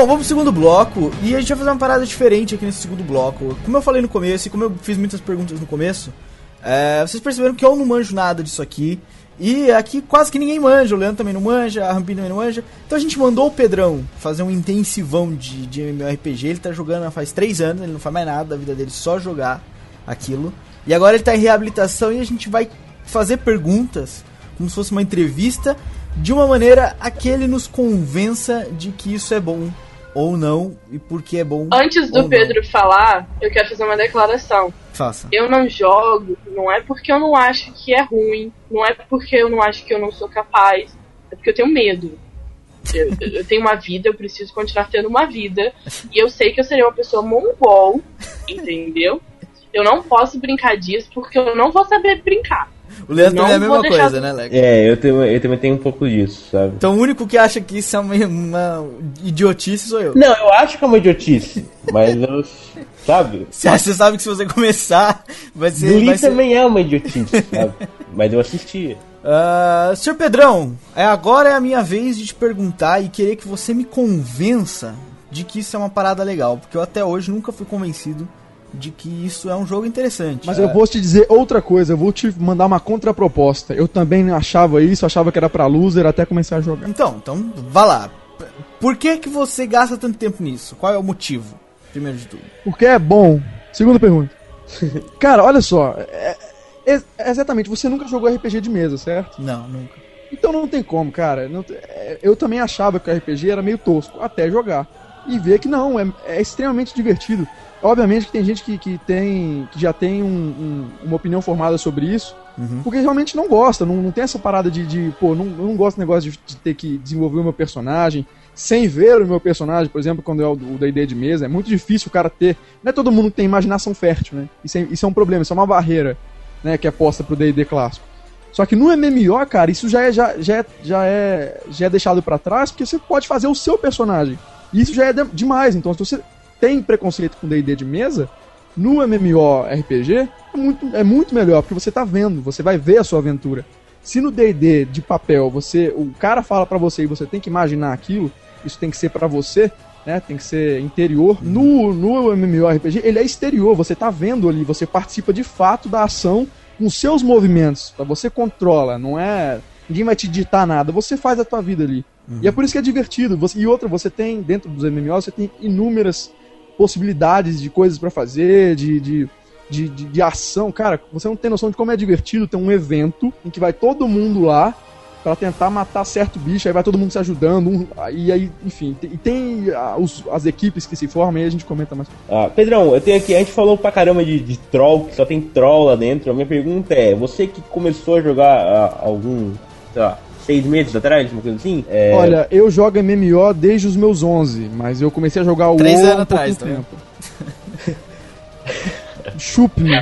S1: Bom, vamos pro segundo bloco e a gente vai fazer uma parada diferente aqui nesse segundo bloco. Como eu falei no começo e como eu fiz muitas perguntas no começo, é, vocês perceberam que eu não manjo nada disso aqui. E aqui quase que ninguém manja, o Leandro também não manja, a Rampini também não manja. Então a gente mandou o Pedrão fazer um intensivão de, de MMORPG. Ele tá jogando faz 3 anos, ele não faz mais nada da vida dele, só jogar aquilo. E agora ele tá em reabilitação e a gente vai fazer perguntas, como se fosse uma entrevista, de uma maneira a que ele nos convença de que isso é bom ou não e por que é bom.
S2: Antes do
S1: não.
S2: Pedro falar, eu quero fazer uma declaração.
S1: Faça.
S2: Eu não jogo, não é porque eu não acho que é ruim, não é porque eu não acho que eu não sou capaz, é porque eu tenho medo. Eu, eu tenho uma vida, eu preciso continuar tendo uma vida, e eu sei que eu serei uma pessoa mongol, entendeu? Eu não posso brincar disso porque eu não vou saber brincar.
S1: O Leandro
S2: Não
S1: também é a mesma
S2: deixar-
S1: coisa, né, Leco?
S4: É, eu, tenho, eu também tenho um pouco disso, sabe?
S1: Então o único que acha que isso é uma, uma idiotice sou eu.
S4: Não, eu acho que é uma idiotice, mas eu. Sabe?
S1: Você você sabe que se você começar, vai ser.
S4: Glee
S1: Vai ser...
S4: também é uma idiotice, sabe? Mas eu assistia.
S1: Ah, Sr. Pedrão, é, agora é a minha vez de te perguntar e querer que você me convença de que isso é uma parada legal, porque eu até hoje nunca fui convencido de que isso é um jogo interessante.
S3: Mas eu vou te dizer outra coisa, eu vou te mandar uma contraproposta. Eu também achava isso, achava que era pra loser até começar a jogar.
S1: Então, então, vá lá. Por que que você gasta tanto tempo nisso? Qual é o motivo? Primeiro de tudo.
S3: Porque é bom. Segunda pergunta. *laughs* Cara, olha só. é- é- é exatamente, você nunca jogou RPG de mesa, certo?
S1: Não, nunca.
S3: Então não tem como, cara. Não é, eu também achava que o RPG era meio tosco, até jogar. E ver que não, é, é extremamente divertido. Obviamente que tem gente que, que tem. que já tem um- um- uma opinião formada sobre isso. Porque realmente não gosta, não, não tem essa parada de, de pô, não, não gosto do negócio de, de ter que desenvolver o meu personagem sem ver o meu personagem, por exemplo, quando é o D&D de mesa, é muito difícil o cara ter, não é todo mundo que tem imaginação fértil, né? Isso é, isso é um problema, isso é uma barreira, né, que é posta pro D&D clássico. Só que no MMO, cara, isso já é, já, já é, já é, já é deixado pra trás, porque você pode fazer o seu personagem. E isso já é de- demais, então se você tem preconceito com D&D de mesa, no MMORPG é muito, é muito melhor, porque você tá vendo, você vai ver a sua aventura. Se no D&D de papel, você, o cara fala pra você e você tem que imaginar aquilo, isso tem que ser pra você, né? Tem que ser interior. No, no MMORPG, ele é exterior, você tá vendo ali, você participa de fato da ação com seus movimentos, tá? você controla, não é ninguém vai te ditar nada, você faz a tua vida ali. E é por isso que é divertido. Você- e outra, você tem dentro dos MMOs, você tem inúmeras possibilidades de coisas pra fazer, de, de, de, de, de ação. Cara, você não tem noção de como é divertido ter um evento em que vai todo mundo lá pra tentar matar certo bicho, aí vai todo mundo se ajudando, um- e aí, enfim, e tem ah, os- as equipes que se formam, aí a gente comenta mais.
S4: Ah, Pedrão, eu tenho aqui, a gente falou pra caramba de, de troll, que só tem troll lá dentro. A minha pergunta é, você que começou a jogar ah, algum, sei lá, seis meses atrás, uma coisa assim? É,
S3: Olha, eu jogo MMO desde os meus 11, mas eu comecei a jogar o
S1: Três
S3: WoW há
S1: anos
S3: um pouquinho
S1: atrás, tá vendo?
S3: tempo. *laughs* Chupe-me.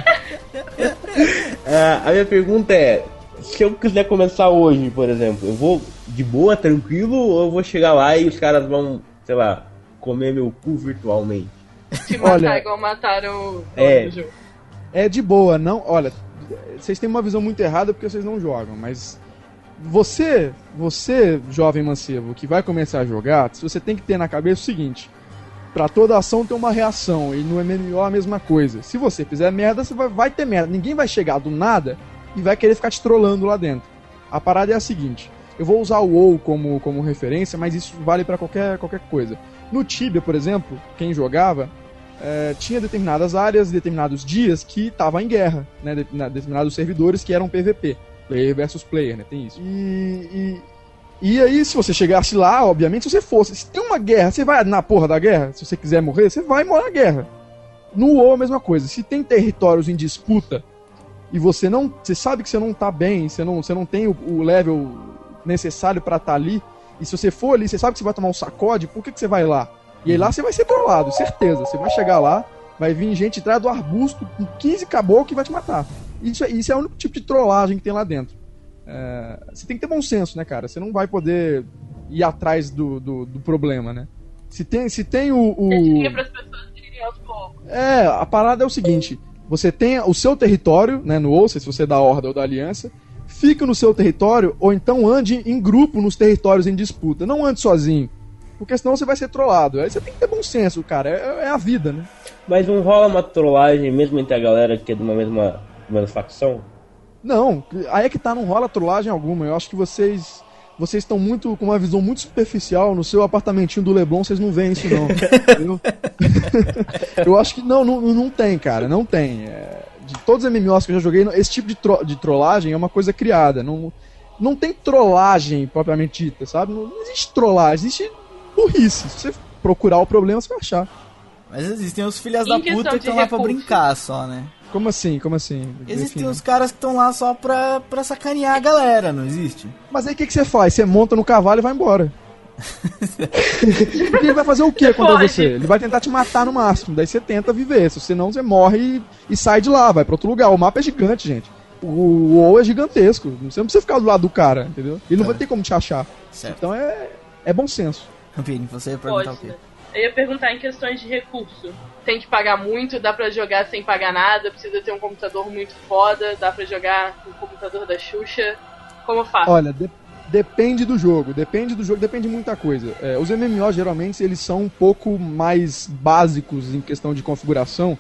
S4: ah, a minha pergunta é, se eu quiser começar hoje, por exemplo, eu vou de boa, tranquilo, ou eu vou chegar lá e os caras vão, sei lá, comer meu cu virtualmente?
S2: Te matar
S3: Olha-
S2: igual mataram o
S4: É.
S2: jogo.
S3: É de boa, não. Olha, vocês têm uma visão muito errada porque vocês não jogam, mas você, você, jovem mancebo, que vai começar a jogar, você tem que ter na cabeça o seguinte: pra toda ação tem uma reação, e no MMO a mesma coisa. Se você fizer merda, você vai, vai ter merda. Ninguém vai chegar do nada e vai querer ficar te trollando lá dentro. A parada é a seguinte: eu vou usar o WoW como, como referência, mas isso vale pra qualquer, qualquer coisa. No Tibia, por exemplo, quem jogava, é, tinha determinadas áreas, determinados dias que tava em guerra, né? de- na- determinados servidores que eram PVP, player versus player, né? Tem isso. E, e, e aí, se você chegasse lá, obviamente, se você fosse, se tem uma guerra, você vai na porra da guerra, se você quiser morrer, você vai morrer na guerra. No WoW a mesma coisa. Se tem territórios em disputa e você não, você sabe que você não tá bem, você não, você não tem o, o level necessário pra estar ali, e se você for ali, você sabe que você vai tomar um sacode, por que, que você vai lá? E aí lá você vai ser trollado, certeza. Você vai chegar lá, vai vir gente atrás do arbusto com 15 caboclos e vai te matar. Isso, é- isso é o único tipo de trollagem que tem lá dentro. É, você tem que ter bom senso, né, cara? Você não vai poder ir atrás do, do, do problema, né? Se tem, se tem o. o- é, a parada é o seguinte: você tem o seu território, né, no OUSA, se você é da Horda ou da Aliança, fique no seu território, ou então ande em grupo nos territórios em disputa. Não ande sozinho. Porque senão você vai ser trollado. Aí você tem que ter bom senso, cara. É, é a vida, né?
S4: Mas não rola uma trollagem mesmo entre a galera que é de uma mesma, mesma facção?
S3: Não, aí é que tá, não rola trollagem alguma. Eu acho que vocês. Vocês estão muito com uma visão muito superficial no seu apartamentinho do Leblon, vocês não veem isso não. entendeu? *laughs* eu acho que não, não, não tem, cara, não tem. É, de todos os MMOs que eu já joguei, esse tipo de, tro de trollagem é uma coisa criada. Não, não tem trollagem propriamente dita, sabe? Não, não existe trollagem, existe burrice. Se você procurar o problema, você vai achar.
S1: Mas existem os filhas da puta que estão lá pra brincar só, né?
S3: Como assim? Como assim?
S1: Existem os caras que estão lá só pra, pra sacanear a galera, não existe?
S3: Mas aí o que, que você faz? Você monta no cavalo e vai embora. Porque *laughs* ele vai fazer o que contra
S2: pode.
S3: você? Ele vai tentar te matar no máximo. Daí você tenta viver. Se você não, você morre e, e sai de lá, vai pra outro lugar. O mapa é gigante, gente. O o WoW é gigantesco. Você não precisa ficar do lado do cara, entendeu? Ele não vai ter como te achar.
S1: Certo.
S3: Então é, é bom senso.
S1: Rampini, você ia perguntar
S2: Pode.
S1: o quê?
S2: né? Eu ia perguntar em questões de recurso. Tem que pagar muito, dá pra jogar sem pagar nada, precisa ter um computador muito foda, dá pra jogar com o computador da Xuxa. Como eu faço?
S3: Olha, de- depende do jogo, depende do jogo, depende de muita coisa. É, os MMOs geralmente eles são um pouco mais básicos em questão de configuração,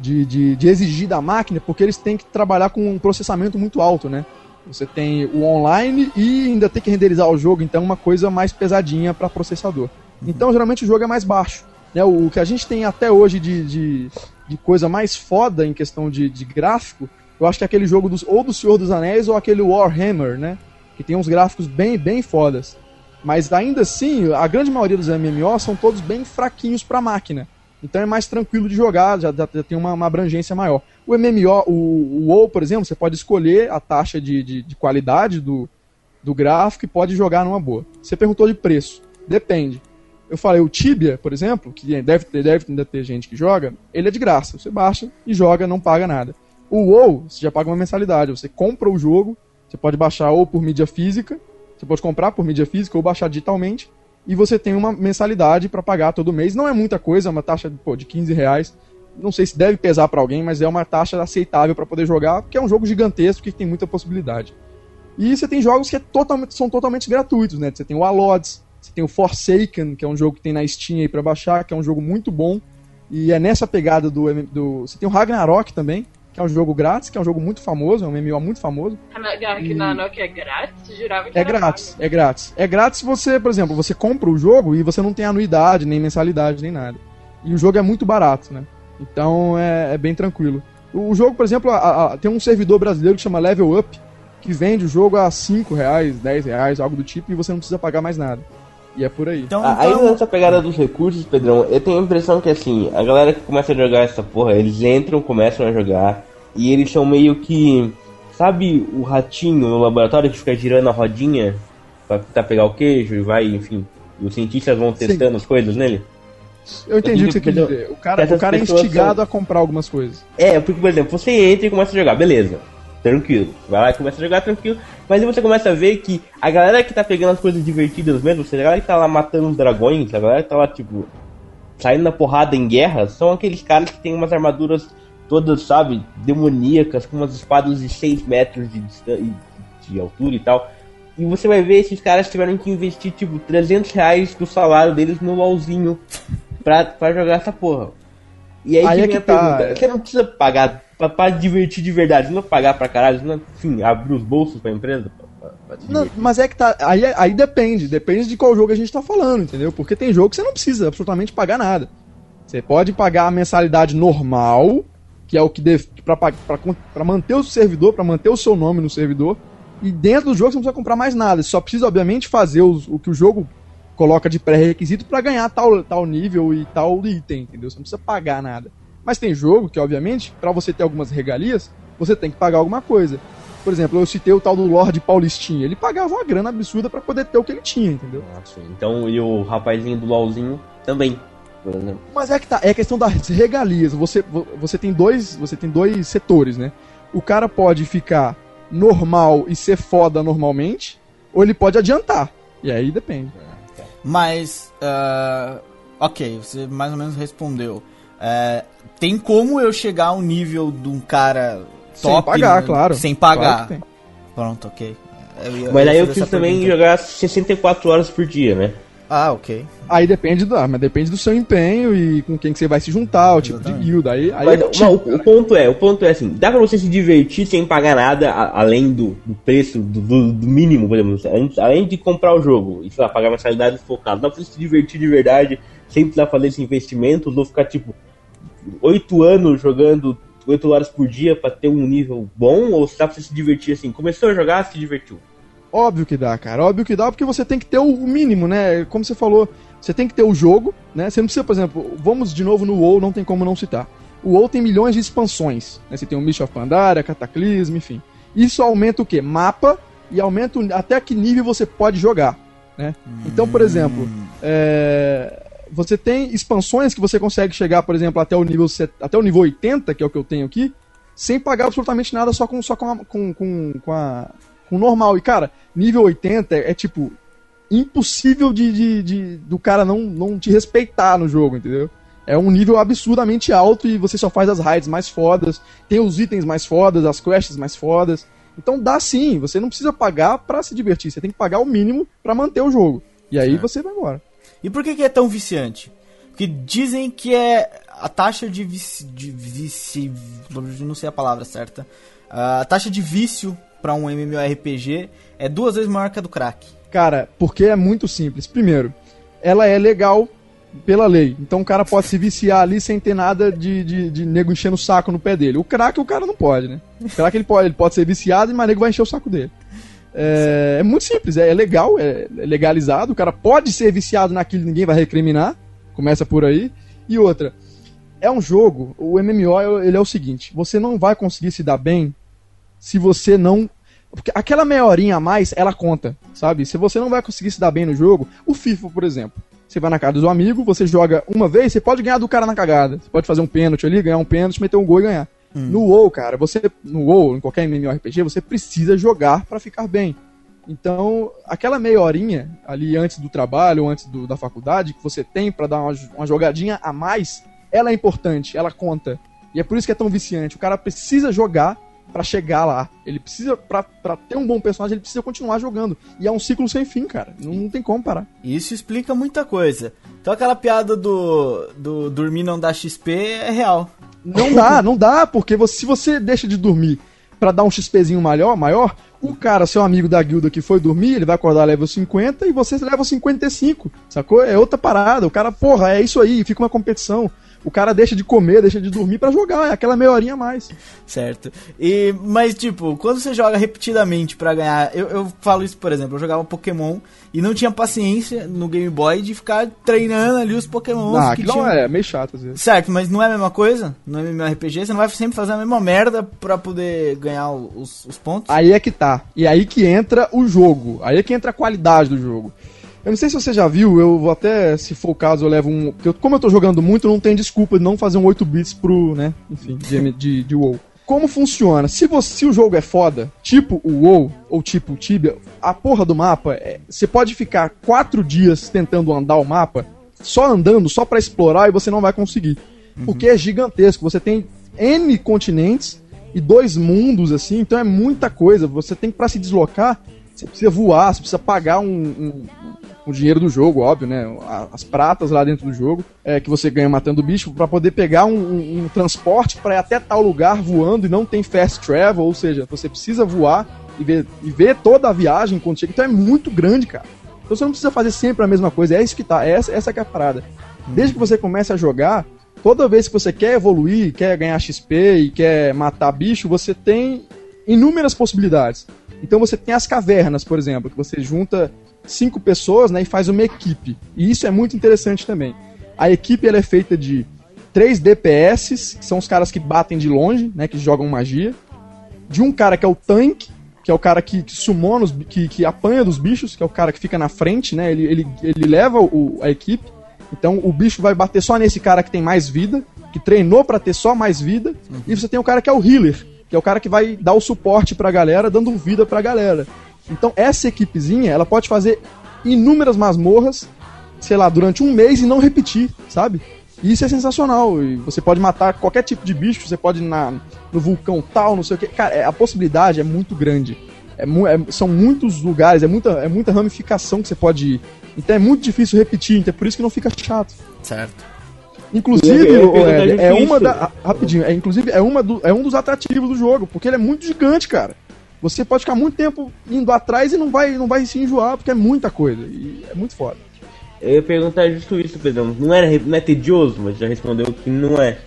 S3: de, de, de exigir da máquina, porque eles têm que trabalhar com um processamento muito alto, né? Você tem o online e ainda tem que renderizar o jogo, então é uma coisa mais pesadinha para processador. Então geralmente o jogo é mais baixo. Né? O, que a gente tem até hoje de, de, de coisa mais foda em questão de, de gráfico, eu acho que é aquele jogo dos, ou do Senhor dos Anéis ou aquele Warhammer, né? Que tem uns gráficos bem, bem fodas. Mas ainda assim, a grande maioria dos MMO são todos bem fraquinhos pra máquina. Então é mais tranquilo de jogar, já, já- já tem uma, uma abrangência maior. O MMO, o, o WoW, por exemplo, você pode escolher a taxa de, de, de qualidade do, do gráfico e pode jogar numa boa. Você perguntou de preço. Depende. Eu falei, o Tibia, por exemplo, que deve, ter- deve ainda ter gente que joga, ele é de graça. Você baixa e joga, não paga nada. O WoW, você já paga uma mensalidade. Você compra o jogo, você pode baixar ou por mídia física, você pode comprar por mídia física ou baixar digitalmente, e você tem uma mensalidade para pagar todo mês. Não é muita coisa, é uma taxa pô, de 15 reais. Não sei se deve pesar para alguém, mas é uma taxa aceitável para poder jogar, porque é um jogo gigantesco que tem muita possibilidade. E você tem jogos que é totalmente, são totalmente gratuitos, né? Você tem o Alods, você tem o Forsaken, que é um jogo que tem na Steam aí pra baixar, que é um jogo muito bom. E é nessa pegada do, do. Você tem o Ragnarok também, que é um jogo grátis, que é um jogo muito famoso, é um MMO muito famoso.
S2: Na Nokia é grátis? Jurava que
S3: É grátis, é grátis. É grátis se você, por exemplo, você compra o jogo e você não tem anuidade, nem mensalidade, nem nada. E o jogo é muito barato, né? Então é, é bem tranquilo. O, o jogo, por exemplo, a- a- tem um servidor brasileiro que chama Level Up, que vende o jogo a 5 reais, 10 reais, algo do tipo, e você não precisa pagar mais nada. E é por aí.
S1: Então,
S4: Ah, Aí
S1: então
S4: nessa pegada dos recursos, Pedrão, eu tenho a impressão que assim, a galera que começa a jogar essa porra, eles entram, começam a jogar, e eles são meio que. Sabe o ratinho no laboratório que fica girando a rodinha pra tentar pegar o queijo e vai, enfim. E os cientistas vão
S3: Sim.
S4: testando as coisas nele?
S3: Eu entendi o que você
S4: Entendeu?
S3: dizer. O cara, o cara é instigado
S4: são-
S3: a comprar algumas coisas.
S4: É, porque, por exemplo, você entra e começa a jogar, beleza. Tranquilo. Vai lá e começa a jogar tranquilo. Mas aí você começa a ver que a galera que tá pegando as coisas divertidas mesmo, seja, a galera que tá lá matando os dragões, a galera que tá lá, tipo, saindo na porrada em guerra, são aqueles caras que tem umas armaduras todas, sabe, demoníacas, com umas espadas de 6 metros de, distan- de altura e tal. E você vai ver esses caras tiveram que investir, tipo, 300 reais do salário deles no LOLzinho pra, pra jogar essa porra. E aí,
S3: Aí
S4: que
S3: é que
S4: a
S3: tá,
S4: pergunta,
S3: é.
S4: você não precisa pagar pra, pra divertir de verdade, você não pagar pra caralho, você não, enfim, abrir os bolsos pra empresa pra, pra,
S3: Não, mas é que tá. Aí, aí depende. Depende de qual jogo a gente tá falando, entendeu? Porque tem jogo que você não precisa absolutamente pagar nada. Você pode pagar a mensalidade normal, que é o que deve. Pra, pra, pra manter o servidor, pra manter o seu nome no servidor. E dentro do jogo você não precisa comprar mais nada. Você só precisa, obviamente, fazer os- o que o jogo coloca de pré-requisito pra ganhar tal, tal nível e tal item, entendeu? Você não precisa pagar nada. Mas tem jogo que, obviamente, pra você ter algumas regalias, você tem que pagar alguma coisa. Por exemplo, eu citei o tal do Lorde Paulistinha. Ele pagava uma grana absurda pra poder ter o que ele tinha, entendeu?
S4: Ah. Então, e o rapazinho do LOLzinho também.
S3: Mas é que tá, é questão das regalias. Você, vo- você tem dois, você tem dois setores, né? O cara pode ficar normal e ser foda normalmente, ou ele pode adiantar. E aí depende.
S1: Mas, ah, ok, você mais ou menos respondeu. É, tem como eu chegar ao nível de um cara
S3: Sem
S1: top?
S3: pagar,
S1: né?
S3: claro.
S1: Sem pagar.
S3: Claro.
S1: Pronto, ok. Eu ia-
S4: Mas aí eu preciso também
S1: pergunta.
S4: jogar 64 horas por dia, né?
S1: Ah, ok.
S3: Aí depende do, ah, mas depende do seu empenho e com quem que você vai se juntar, o tipo de
S1: Exatamente.
S3: guilda. Aí, aí
S4: Mas,
S3: é tipo,
S4: o, o ponto é, o ponto é assim, dá pra você se divertir sem pagar nada a- além do, do preço, do, do- do mínimo, por exemplo, além, além de comprar o jogo e sei lá, pagar mensalidade focado, dá pra você se divertir de verdade sem precisar fazer esse investimento, ou ficar tipo oito anos jogando 8 horas por dia pra ter um nível bom, ou dá pra você se divertir assim, começou a jogar, se divertiu.
S3: Óbvio que dá, cara. Óbvio que dá, porque você tem que ter o mínimo, né? Como você falou, Você tem que ter o jogo, né? Você não precisa, por exemplo, vamos de novo no WoW, não tem como não citar. O WoW tem milhões de expansões, né? Você tem o Mist of Pandaria, Cataclysm, enfim. Isso aumenta o quê? Mapa e aumenta até que nível você pode jogar, né? Então, por exemplo, é, você tem expansões que você consegue chegar, por exemplo, até o nível set- até o nível 80, que é o que eu tenho aqui, sem pagar absolutamente nada, só com só com a, com, com, com a com o normal. E cara, nível 80 é, é, tipo impossível de, de, de- do cara não, não te respeitar no jogo, entendeu? É um nível absurdamente alto e você só faz as raids mais fodas, tem os itens mais fodas, as quests mais fodas. Então dá sim, você não precisa pagar pra se divertir, você tem que pagar o mínimo pra manter o jogo. E aí você vai embora.
S1: E por que, que é tão viciante? Porque dizem que é a taxa de vício. De vício não sei a palavra certa. A taxa de vício pra um MMORPG é duas vezes maior que a do crack.
S3: Cara, porque é muito simples. Primeiro, ela é legal pela lei. Então o cara pode se viciar ali sem ter nada de, de, de nego enchendo o saco no pé dele. O crack o cara não pode, né? O crack ele pode, ele pode ser viciado, mas o nego vai encher o saco dele. É, é muito simples, é, é legal, é, é legalizado. O cara pode ser viciado naquilo, ninguém vai recriminar. Começa por aí. E outra, é um jogo, o MMO ele é o seguinte: você não vai conseguir se dar bem se você não. Porque aquela meia horinha a mais, ela conta, sabe? Se você não vai conseguir se dar bem no jogo, o FIFA, por exemplo. Você vai na casa do amigo, você joga uma vez, você pode ganhar do cara na cagada. Você pode fazer um pênalti ali, ganhar um pênalti, meter um gol e ganhar. No WoW, cara, você. No WoW, em qualquer MMORPG, você precisa jogar pra ficar bem. Então, aquela meia horinha ali antes do trabalho ou antes do- da faculdade que você tem pra dar uma, uma jogadinha a mais, ela é importante, ela conta. E é por isso que é tão viciante. O cara precisa jogar pra chegar lá. Ele precisa, pra, pra ter um bom personagem, ele precisa continuar jogando. E é um ciclo sem fim, cara. Não, não tem como parar.
S1: Isso explica muita coisa. Então aquela piada do, do dormir não dar XP é real.
S3: Não dá, *laughs* não dá, porque você- se você deixa de dormir pra dar um XPzinho maior, maior, o cara, seu amigo da guilda que foi dormir, ele vai acordar level 50 e você leva 55, sacou? É outra parada. O cara, porra, é isso aí, fica uma competição. O cara deixa de comer, deixa de dormir pra jogar, é aquela meia horinha a mais.
S1: Certo. E, mas, tipo, quando você joga repetidamente pra ganhar. Eu, eu falo isso, por exemplo, eu jogava Pokémon e não tinha paciência no Game Boy de ficar treinando ali os Pokémons.
S3: Ah,
S1: que tinham-
S3: é meio chato às vezes.
S1: Certo, mas não é a mesma coisa? No MMORPG, você não vai sempre fazer a mesma merda pra poder ganhar os, os pontos?
S3: Aí é que tá. E aí que entra o jogo. Aí é que entra a qualidade do jogo. Eu não sei se você já viu, eu vou até, se for o caso, eu levo um. Eu- como eu tô jogando muito, não tem desculpa de não fazer um 8 bits pro, né? Enfim, de, de, de WoW. Como funciona? Se, você, se o jogo é foda, tipo o WoW ou tipo o Tibia, a porra do mapa, é- você pode ficar quatro dias tentando andar o mapa, só andando, só pra explorar, e você não vai conseguir. Porque é gigantesco. Você tem N continentes e dois mundos, assim, então é muita coisa. Você tem que, pra se deslocar, você precisa voar, você precisa pagar um, um, um dinheiro do jogo, óbvio, né? As pratas lá dentro do jogo, é, que você ganha matando o bicho, pra poder pegar um, um- um transporte pra ir até tal lugar voando e não tem fast travel, ou seja, você precisa voar e ver, e ver toda a viagem quando chega. Então é muito grande, cara. Então você não precisa fazer sempre a mesma coisa, é isso que tá, essa, essa que é a parada. Desde que você comece a jogar, toda vez que você quer evoluir, quer ganhar XP e quer matar bicho, você tem inúmeras possibilidades. Então você tem as cavernas, por exemplo, que você junta cinco pessoas né, e faz uma equipe. E isso é muito interessante também. A equipe ela é feita de três DPS, que são os caras que batem de longe, né, que jogam magia. De um cara que é o tanque, que é o cara que, que summona, os, que, que apanha dos bichos, que é o cara que fica na frente, né? Ele, ele, ele leva o, a equipe. Então o bicho vai bater só nesse cara que tem mais vida, que treinou pra ter só mais vida. E você tem o cara que é o healer, que é o cara que vai dar o suporte pra galera, dando vida pra galera. Então essa equipezinha, ela pode fazer inúmeras masmorras, sei lá, durante um mês e não repetir, sabe? E isso é sensacional. E você pode matar qualquer tipo de bicho, você pode ir na, no vulcão tal, não sei o que. Cara, é- a possibilidade é muito grande. É é- são muitos lugares, é muita, é muita ramificação que você pode ir. Então é muito difícil repetir, então é por isso que não fica chato.
S1: Certo.
S3: Inclusive,
S4: perguntar
S3: Ed, é
S4: difícil.
S3: uma da. Rapidinho, é, inclusive, é, uma do, é um dos atrativos do jogo, porque ele é muito gigante, cara. Você pode ficar muito tempo indo atrás e não vai, não vai se enjoar, porque é muita coisa. E é muito foda.
S4: Eu ia perguntar justo isso, Pedrão. Não, era, não é tedioso, mas já respondeu que não é.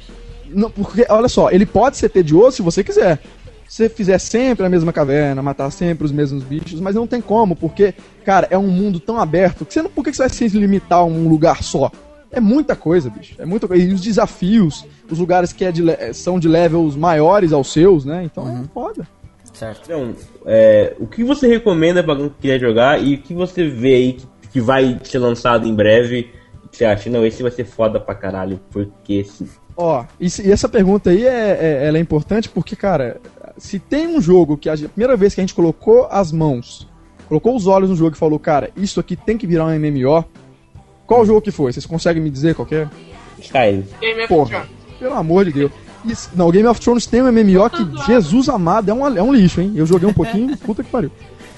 S3: Não, porque, olha só, ele pode ser tedioso se você quiser. Se você fizer sempre a mesma caverna, matar sempre os mesmos bichos, mas não tem como, porque, cara, é um mundo tão aberto que você não, por que você vai se limitar a um lugar só? É muita coisa, bicho. É muita coisa. E os desafios, os lugares que é de são de levels maiores aos seus, né? Então é foda.
S1: Certo.
S4: Então, é, o que você recomenda pra quem quer jogar e o que você vê aí que, que vai ser lançado em breve? Que você acha, não, esse vai ser foda pra caralho, porque sim.
S3: Ó, e, e essa pergunta aí é, é- ela é importante porque, cara, se tem um jogo que a, gente- a primeira vez que a gente colocou as mãos, colocou os olhos no jogo e falou, cara, isso aqui tem que virar um MMO, qual jogo que foi? Vocês conseguem me dizer qual que é?
S4: Skyrim.
S3: Porra, pelo amor de Deus. Isso- não, o Game of Thrones tem um MMO que, Jesus amado, é um, é um lixo, hein? Eu joguei um pouquinho, *laughs* puta que pariu.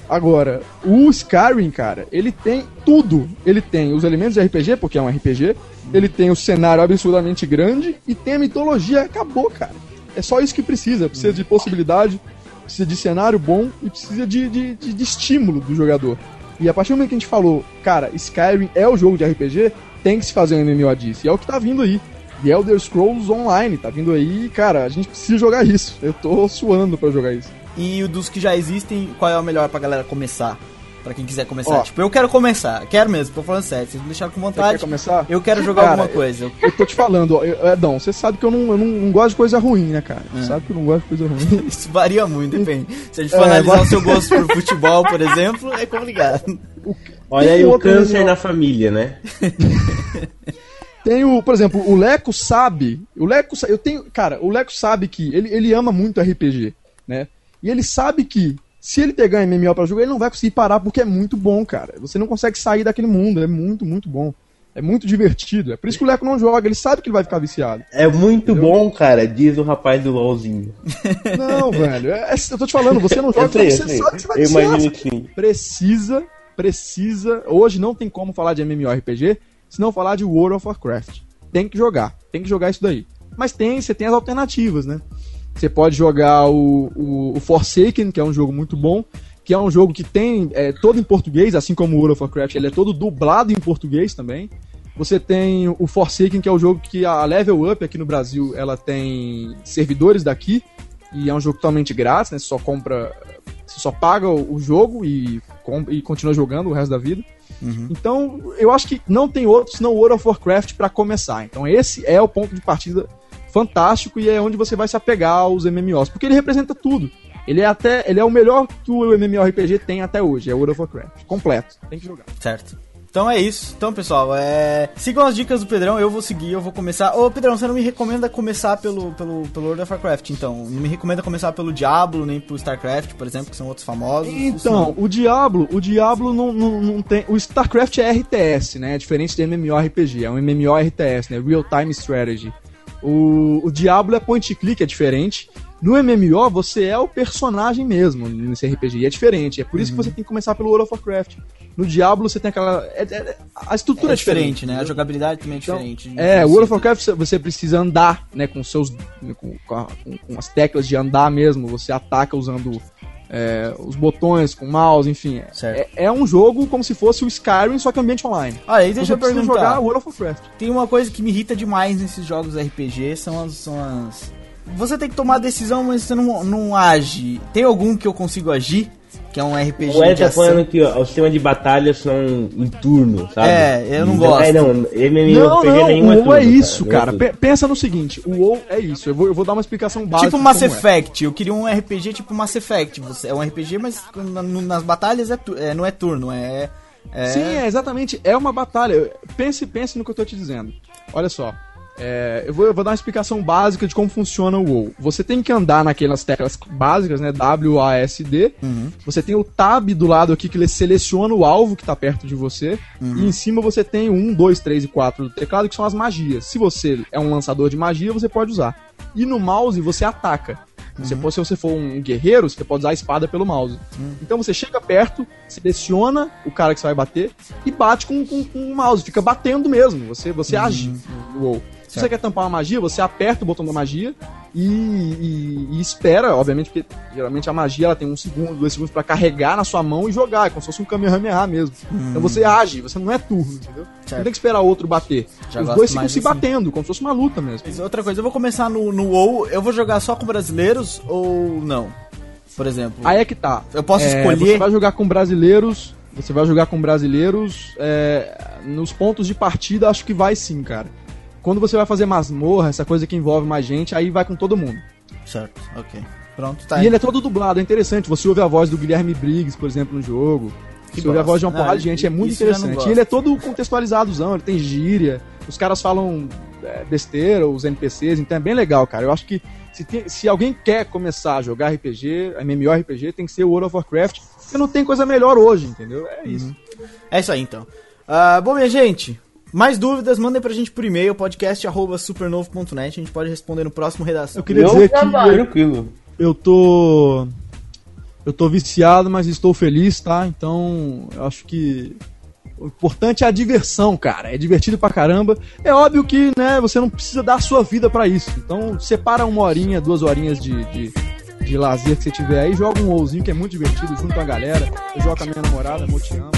S3: Agora, o Skyrim, cara, ele tem tudo. Ele tem os elementos de RPG, porque é um RPG, ele tem o cenário absurdamente grande e tem a mitologia, acabou, cara. É só isso que precisa. Precisa de possibilidade, precisa de cenário bom e precisa de, de, de- de estímulo do jogador. E a partir do momento que a gente falou, cara, Skyrim é o jogo de RPG, tem que se fazer um MMO disso. E é o que tá vindo aí. The Elder Scrolls Online, tá vindo aí, cara, a gente precisa jogar isso. Eu tô suando pra jogar isso.
S1: E o dos que já existem, qual é o melhor pra galera começar? Pra quem quiser começar.
S3: Ó.
S1: tipo, eu quero começar. Quero mesmo, tô falando sério. Vocês me deixaram com
S3: Você
S1: vontade.
S3: quer começar?
S1: Eu quero jogar
S3: Cara,
S1: alguma coisa. Eu- *laughs*
S3: Eu tô te falando, ó, eu- Edão, você sabe que eu não, eu não, não gosto de coisa ruim, né, cara? Você sabe que eu não gosto de coisa ruim. *laughs*
S1: Isso varia muito, depende. Se a gente for
S3: É,
S1: analisar
S3: vai-
S1: o seu gosto por futebol, por exemplo, é complicado.
S4: Olha aí o câncer na família, né? *laughs*
S3: Tem o, por exemplo, o Leco sabe. O Leco, eu tenho, cara, o Leco sabe que ele, ele ama muito RPG, né? E ele sabe que se ele pegar MMO pra jogar, ele não vai conseguir parar porque é muito bom, cara. Você não consegue sair daquele mundo, é muito, muito bom. É muito divertido. É por isso que o Leco não joga, ele sabe que ele vai ficar viciado.
S4: É muito bom, cara, diz o rapaz do LOLzinho. *laughs*
S3: Não, velho, é- é- eu tô te falando, você não joga
S4: Eu sei,
S3: você
S4: sei.
S3: sabe que você vai
S4: Eu
S3: viciar.
S4: imagino que sim.
S3: precisa, precisa. Hoje não tem como falar de MMORPG se não falar de World of Warcraft. Tem que jogar, tem que jogar isso daí. Mas tem, você tem as alternativas, né? Você pode jogar o, o, o Forsaken, que é um jogo muito bom, que é um jogo que tem é, todo em português, assim como o World of Warcraft, ele é todo dublado em português também. Você tem o Forsaken, que é o jogo que a Level Up aqui no Brasil, ela tem servidores daqui, e é um jogo totalmente grátis, né? Você só compra, você só paga o jogo e, e continua jogando o resto da vida. Então, eu acho que não tem outro senão World of Warcraft pra começar. Então, esse é o ponto de partida fantástico e é onde você vai se apegar aos MMOs, porque ele representa tudo. Ele é até, ele é o melhor que o MMORPG tem até hoje, é World of Warcraft, completo. Tem que jogar.
S1: Certo. Então é isso. Então, pessoal, é... sigam as dicas do Pedrão, eu vou seguir, eu vou começar. Ô, Pedrão, você não me recomenda começar pelo, pelo, pelo World of Warcraft, então. Não me recomenda começar pelo Diablo, nem pelo StarCraft, por exemplo, que são outros famosos.
S3: Então, o Diablo, o Diablo não, não, não tem. O StarCraft é RTS, né? É diferente de MMORPG, é um MMORTS, né? Real Time Strategy. O, o Diablo é point click, é diferente. No MMO, você é o personagem mesmo nesse RPG, e é diferente. É por isso que você tem que começar pelo World of Warcraft. No Diablo, você tem aquela. é- é- a estrutura
S1: é
S3: é,
S1: diferente, né? A jogabilidade também é
S3: Então,
S1: diferente.
S3: É, o World of Warcraft você- precisa andar, né, com seus com, com- com as teclas de andar mesmo, você ataca usando é, os botões com o mouse, enfim. É,
S1: Certo.
S3: é um jogo como se fosse o Skyrim, só que ambiente online.
S1: Olha, aí deixa eu perguntar.
S3: jogar World of Warcraft.
S1: Tem uma coisa que me irrita demais nesses jogos RPG, são as... São as... Você tem que tomar decisão, mas você não, não age. Tem algum que eu consigo agir? Que é um RPG
S4: O Ed
S1: de
S4: tá
S1: ação?
S4: falando que ó, o sistema de batalha são em turno, sabe?
S1: É, eu não
S4: Então,
S1: gosto.
S4: É, não,
S3: Não,
S4: MMORPG
S3: não,
S4: nenhum
S3: o
S4: é
S3: WoW
S4: turno,
S3: é isso,
S4: não é
S3: cara. Pe- Pensa no seguinte, o WoW é isso. Eu vou, eu vou dar uma explicação básica.
S1: Tipo
S3: de
S1: Mass
S3: como é.
S1: Effect, eu queria um RPG tipo Mass Effect. É um RPG, mas nas batalhas é, tu- é, não é turno, é. é-
S3: Sim, é exatamente. É uma batalha. Pense, pense no que eu tô te dizendo. Olha só. É, eu, vou, eu vou dar uma explicação básica de como funciona o WoW. Você tem que andar naquelas teclas básicas, né? W, A, S, D. Você tem o tab do lado aqui que ele seleciona o alvo que tá perto de você. E em cima você tem o 1, 2, 3 e 4 do teclado, que são as magias. Se você é um lançador de magia, você pode usar. E no mouse você ataca. Você pode, se você for um guerreiro, você pode usar a espada pelo mouse. Então você chega perto, seleciona o cara que você vai bater e bate com, com, com o mouse. Fica batendo mesmo. Você, você age no WoW. Se você quer tampar uma magia, você aperta o botão da magia
S7: e, e- e espera, obviamente, porque geralmente a magia ela tem um segundo, dois segundos pra carregar na sua mão e jogar, é como se fosse um Kamehameha mesmo. Então você age, você não é turno, entendeu? Você não tem que esperar outro bater.
S1: Já
S7: Os dois ficam se
S1: assim.
S7: batendo, como se fosse uma luta mesmo.
S1: Mas outra coisa, eu vou começar no, no WoW, eu vou jogar só com brasileiros ou não? Por exemplo.
S7: Aí é que tá.
S1: Eu posso
S7: É,
S1: escolher?
S7: Você vai jogar com brasileiros. Você vai jogar com brasileiros. é, nos pontos de partida, acho que vai sim, cara. Quando você vai fazer masmorra, essa coisa que envolve mais gente, aí vai com todo mundo.
S1: Certo, ok. Pronto, tá.
S7: E ele é todo dublado, é interessante. Você ouve a voz do Guilherme Briggs, por exemplo, no jogo.
S1: Que
S7: Você ouve a voz de uma porrada de gente, é muito interessante. E ele é todo contextualizadozão, ele tem gíria, os caras falam é, besteira, os NPCs, então é bem legal, cara. Eu acho que se, tem- se alguém quer começar a jogar RPG, MMORPG, tem que ser o World of Warcraft, porque não tem coisa melhor hoje, entendeu?
S1: Uhum.
S7: É isso.
S1: É isso aí, então. Ah, bom, minha gente, mais dúvidas, mandem pra gente por e-mail, podcast.supernovo.net, a gente pode responder no próximo redação.
S7: Eu queria
S4: Eu
S7: dizer que
S3: trabalho.
S7: eu,
S4: Tranquilo.
S7: eu tô. Eu tô viciado, mas estou feliz, tá? Então, eu acho que. O importante é a diversão, cara. É divertido pra caramba. É óbvio que, né, você não precisa dar a sua vida pra isso. Então, separa uma horinha, duas horinhas de, de, de lazer que você tiver aí, joga um WoWzinho que é muito divertido junto com a galera. Eu jogo com a minha namorada, amor, te amo.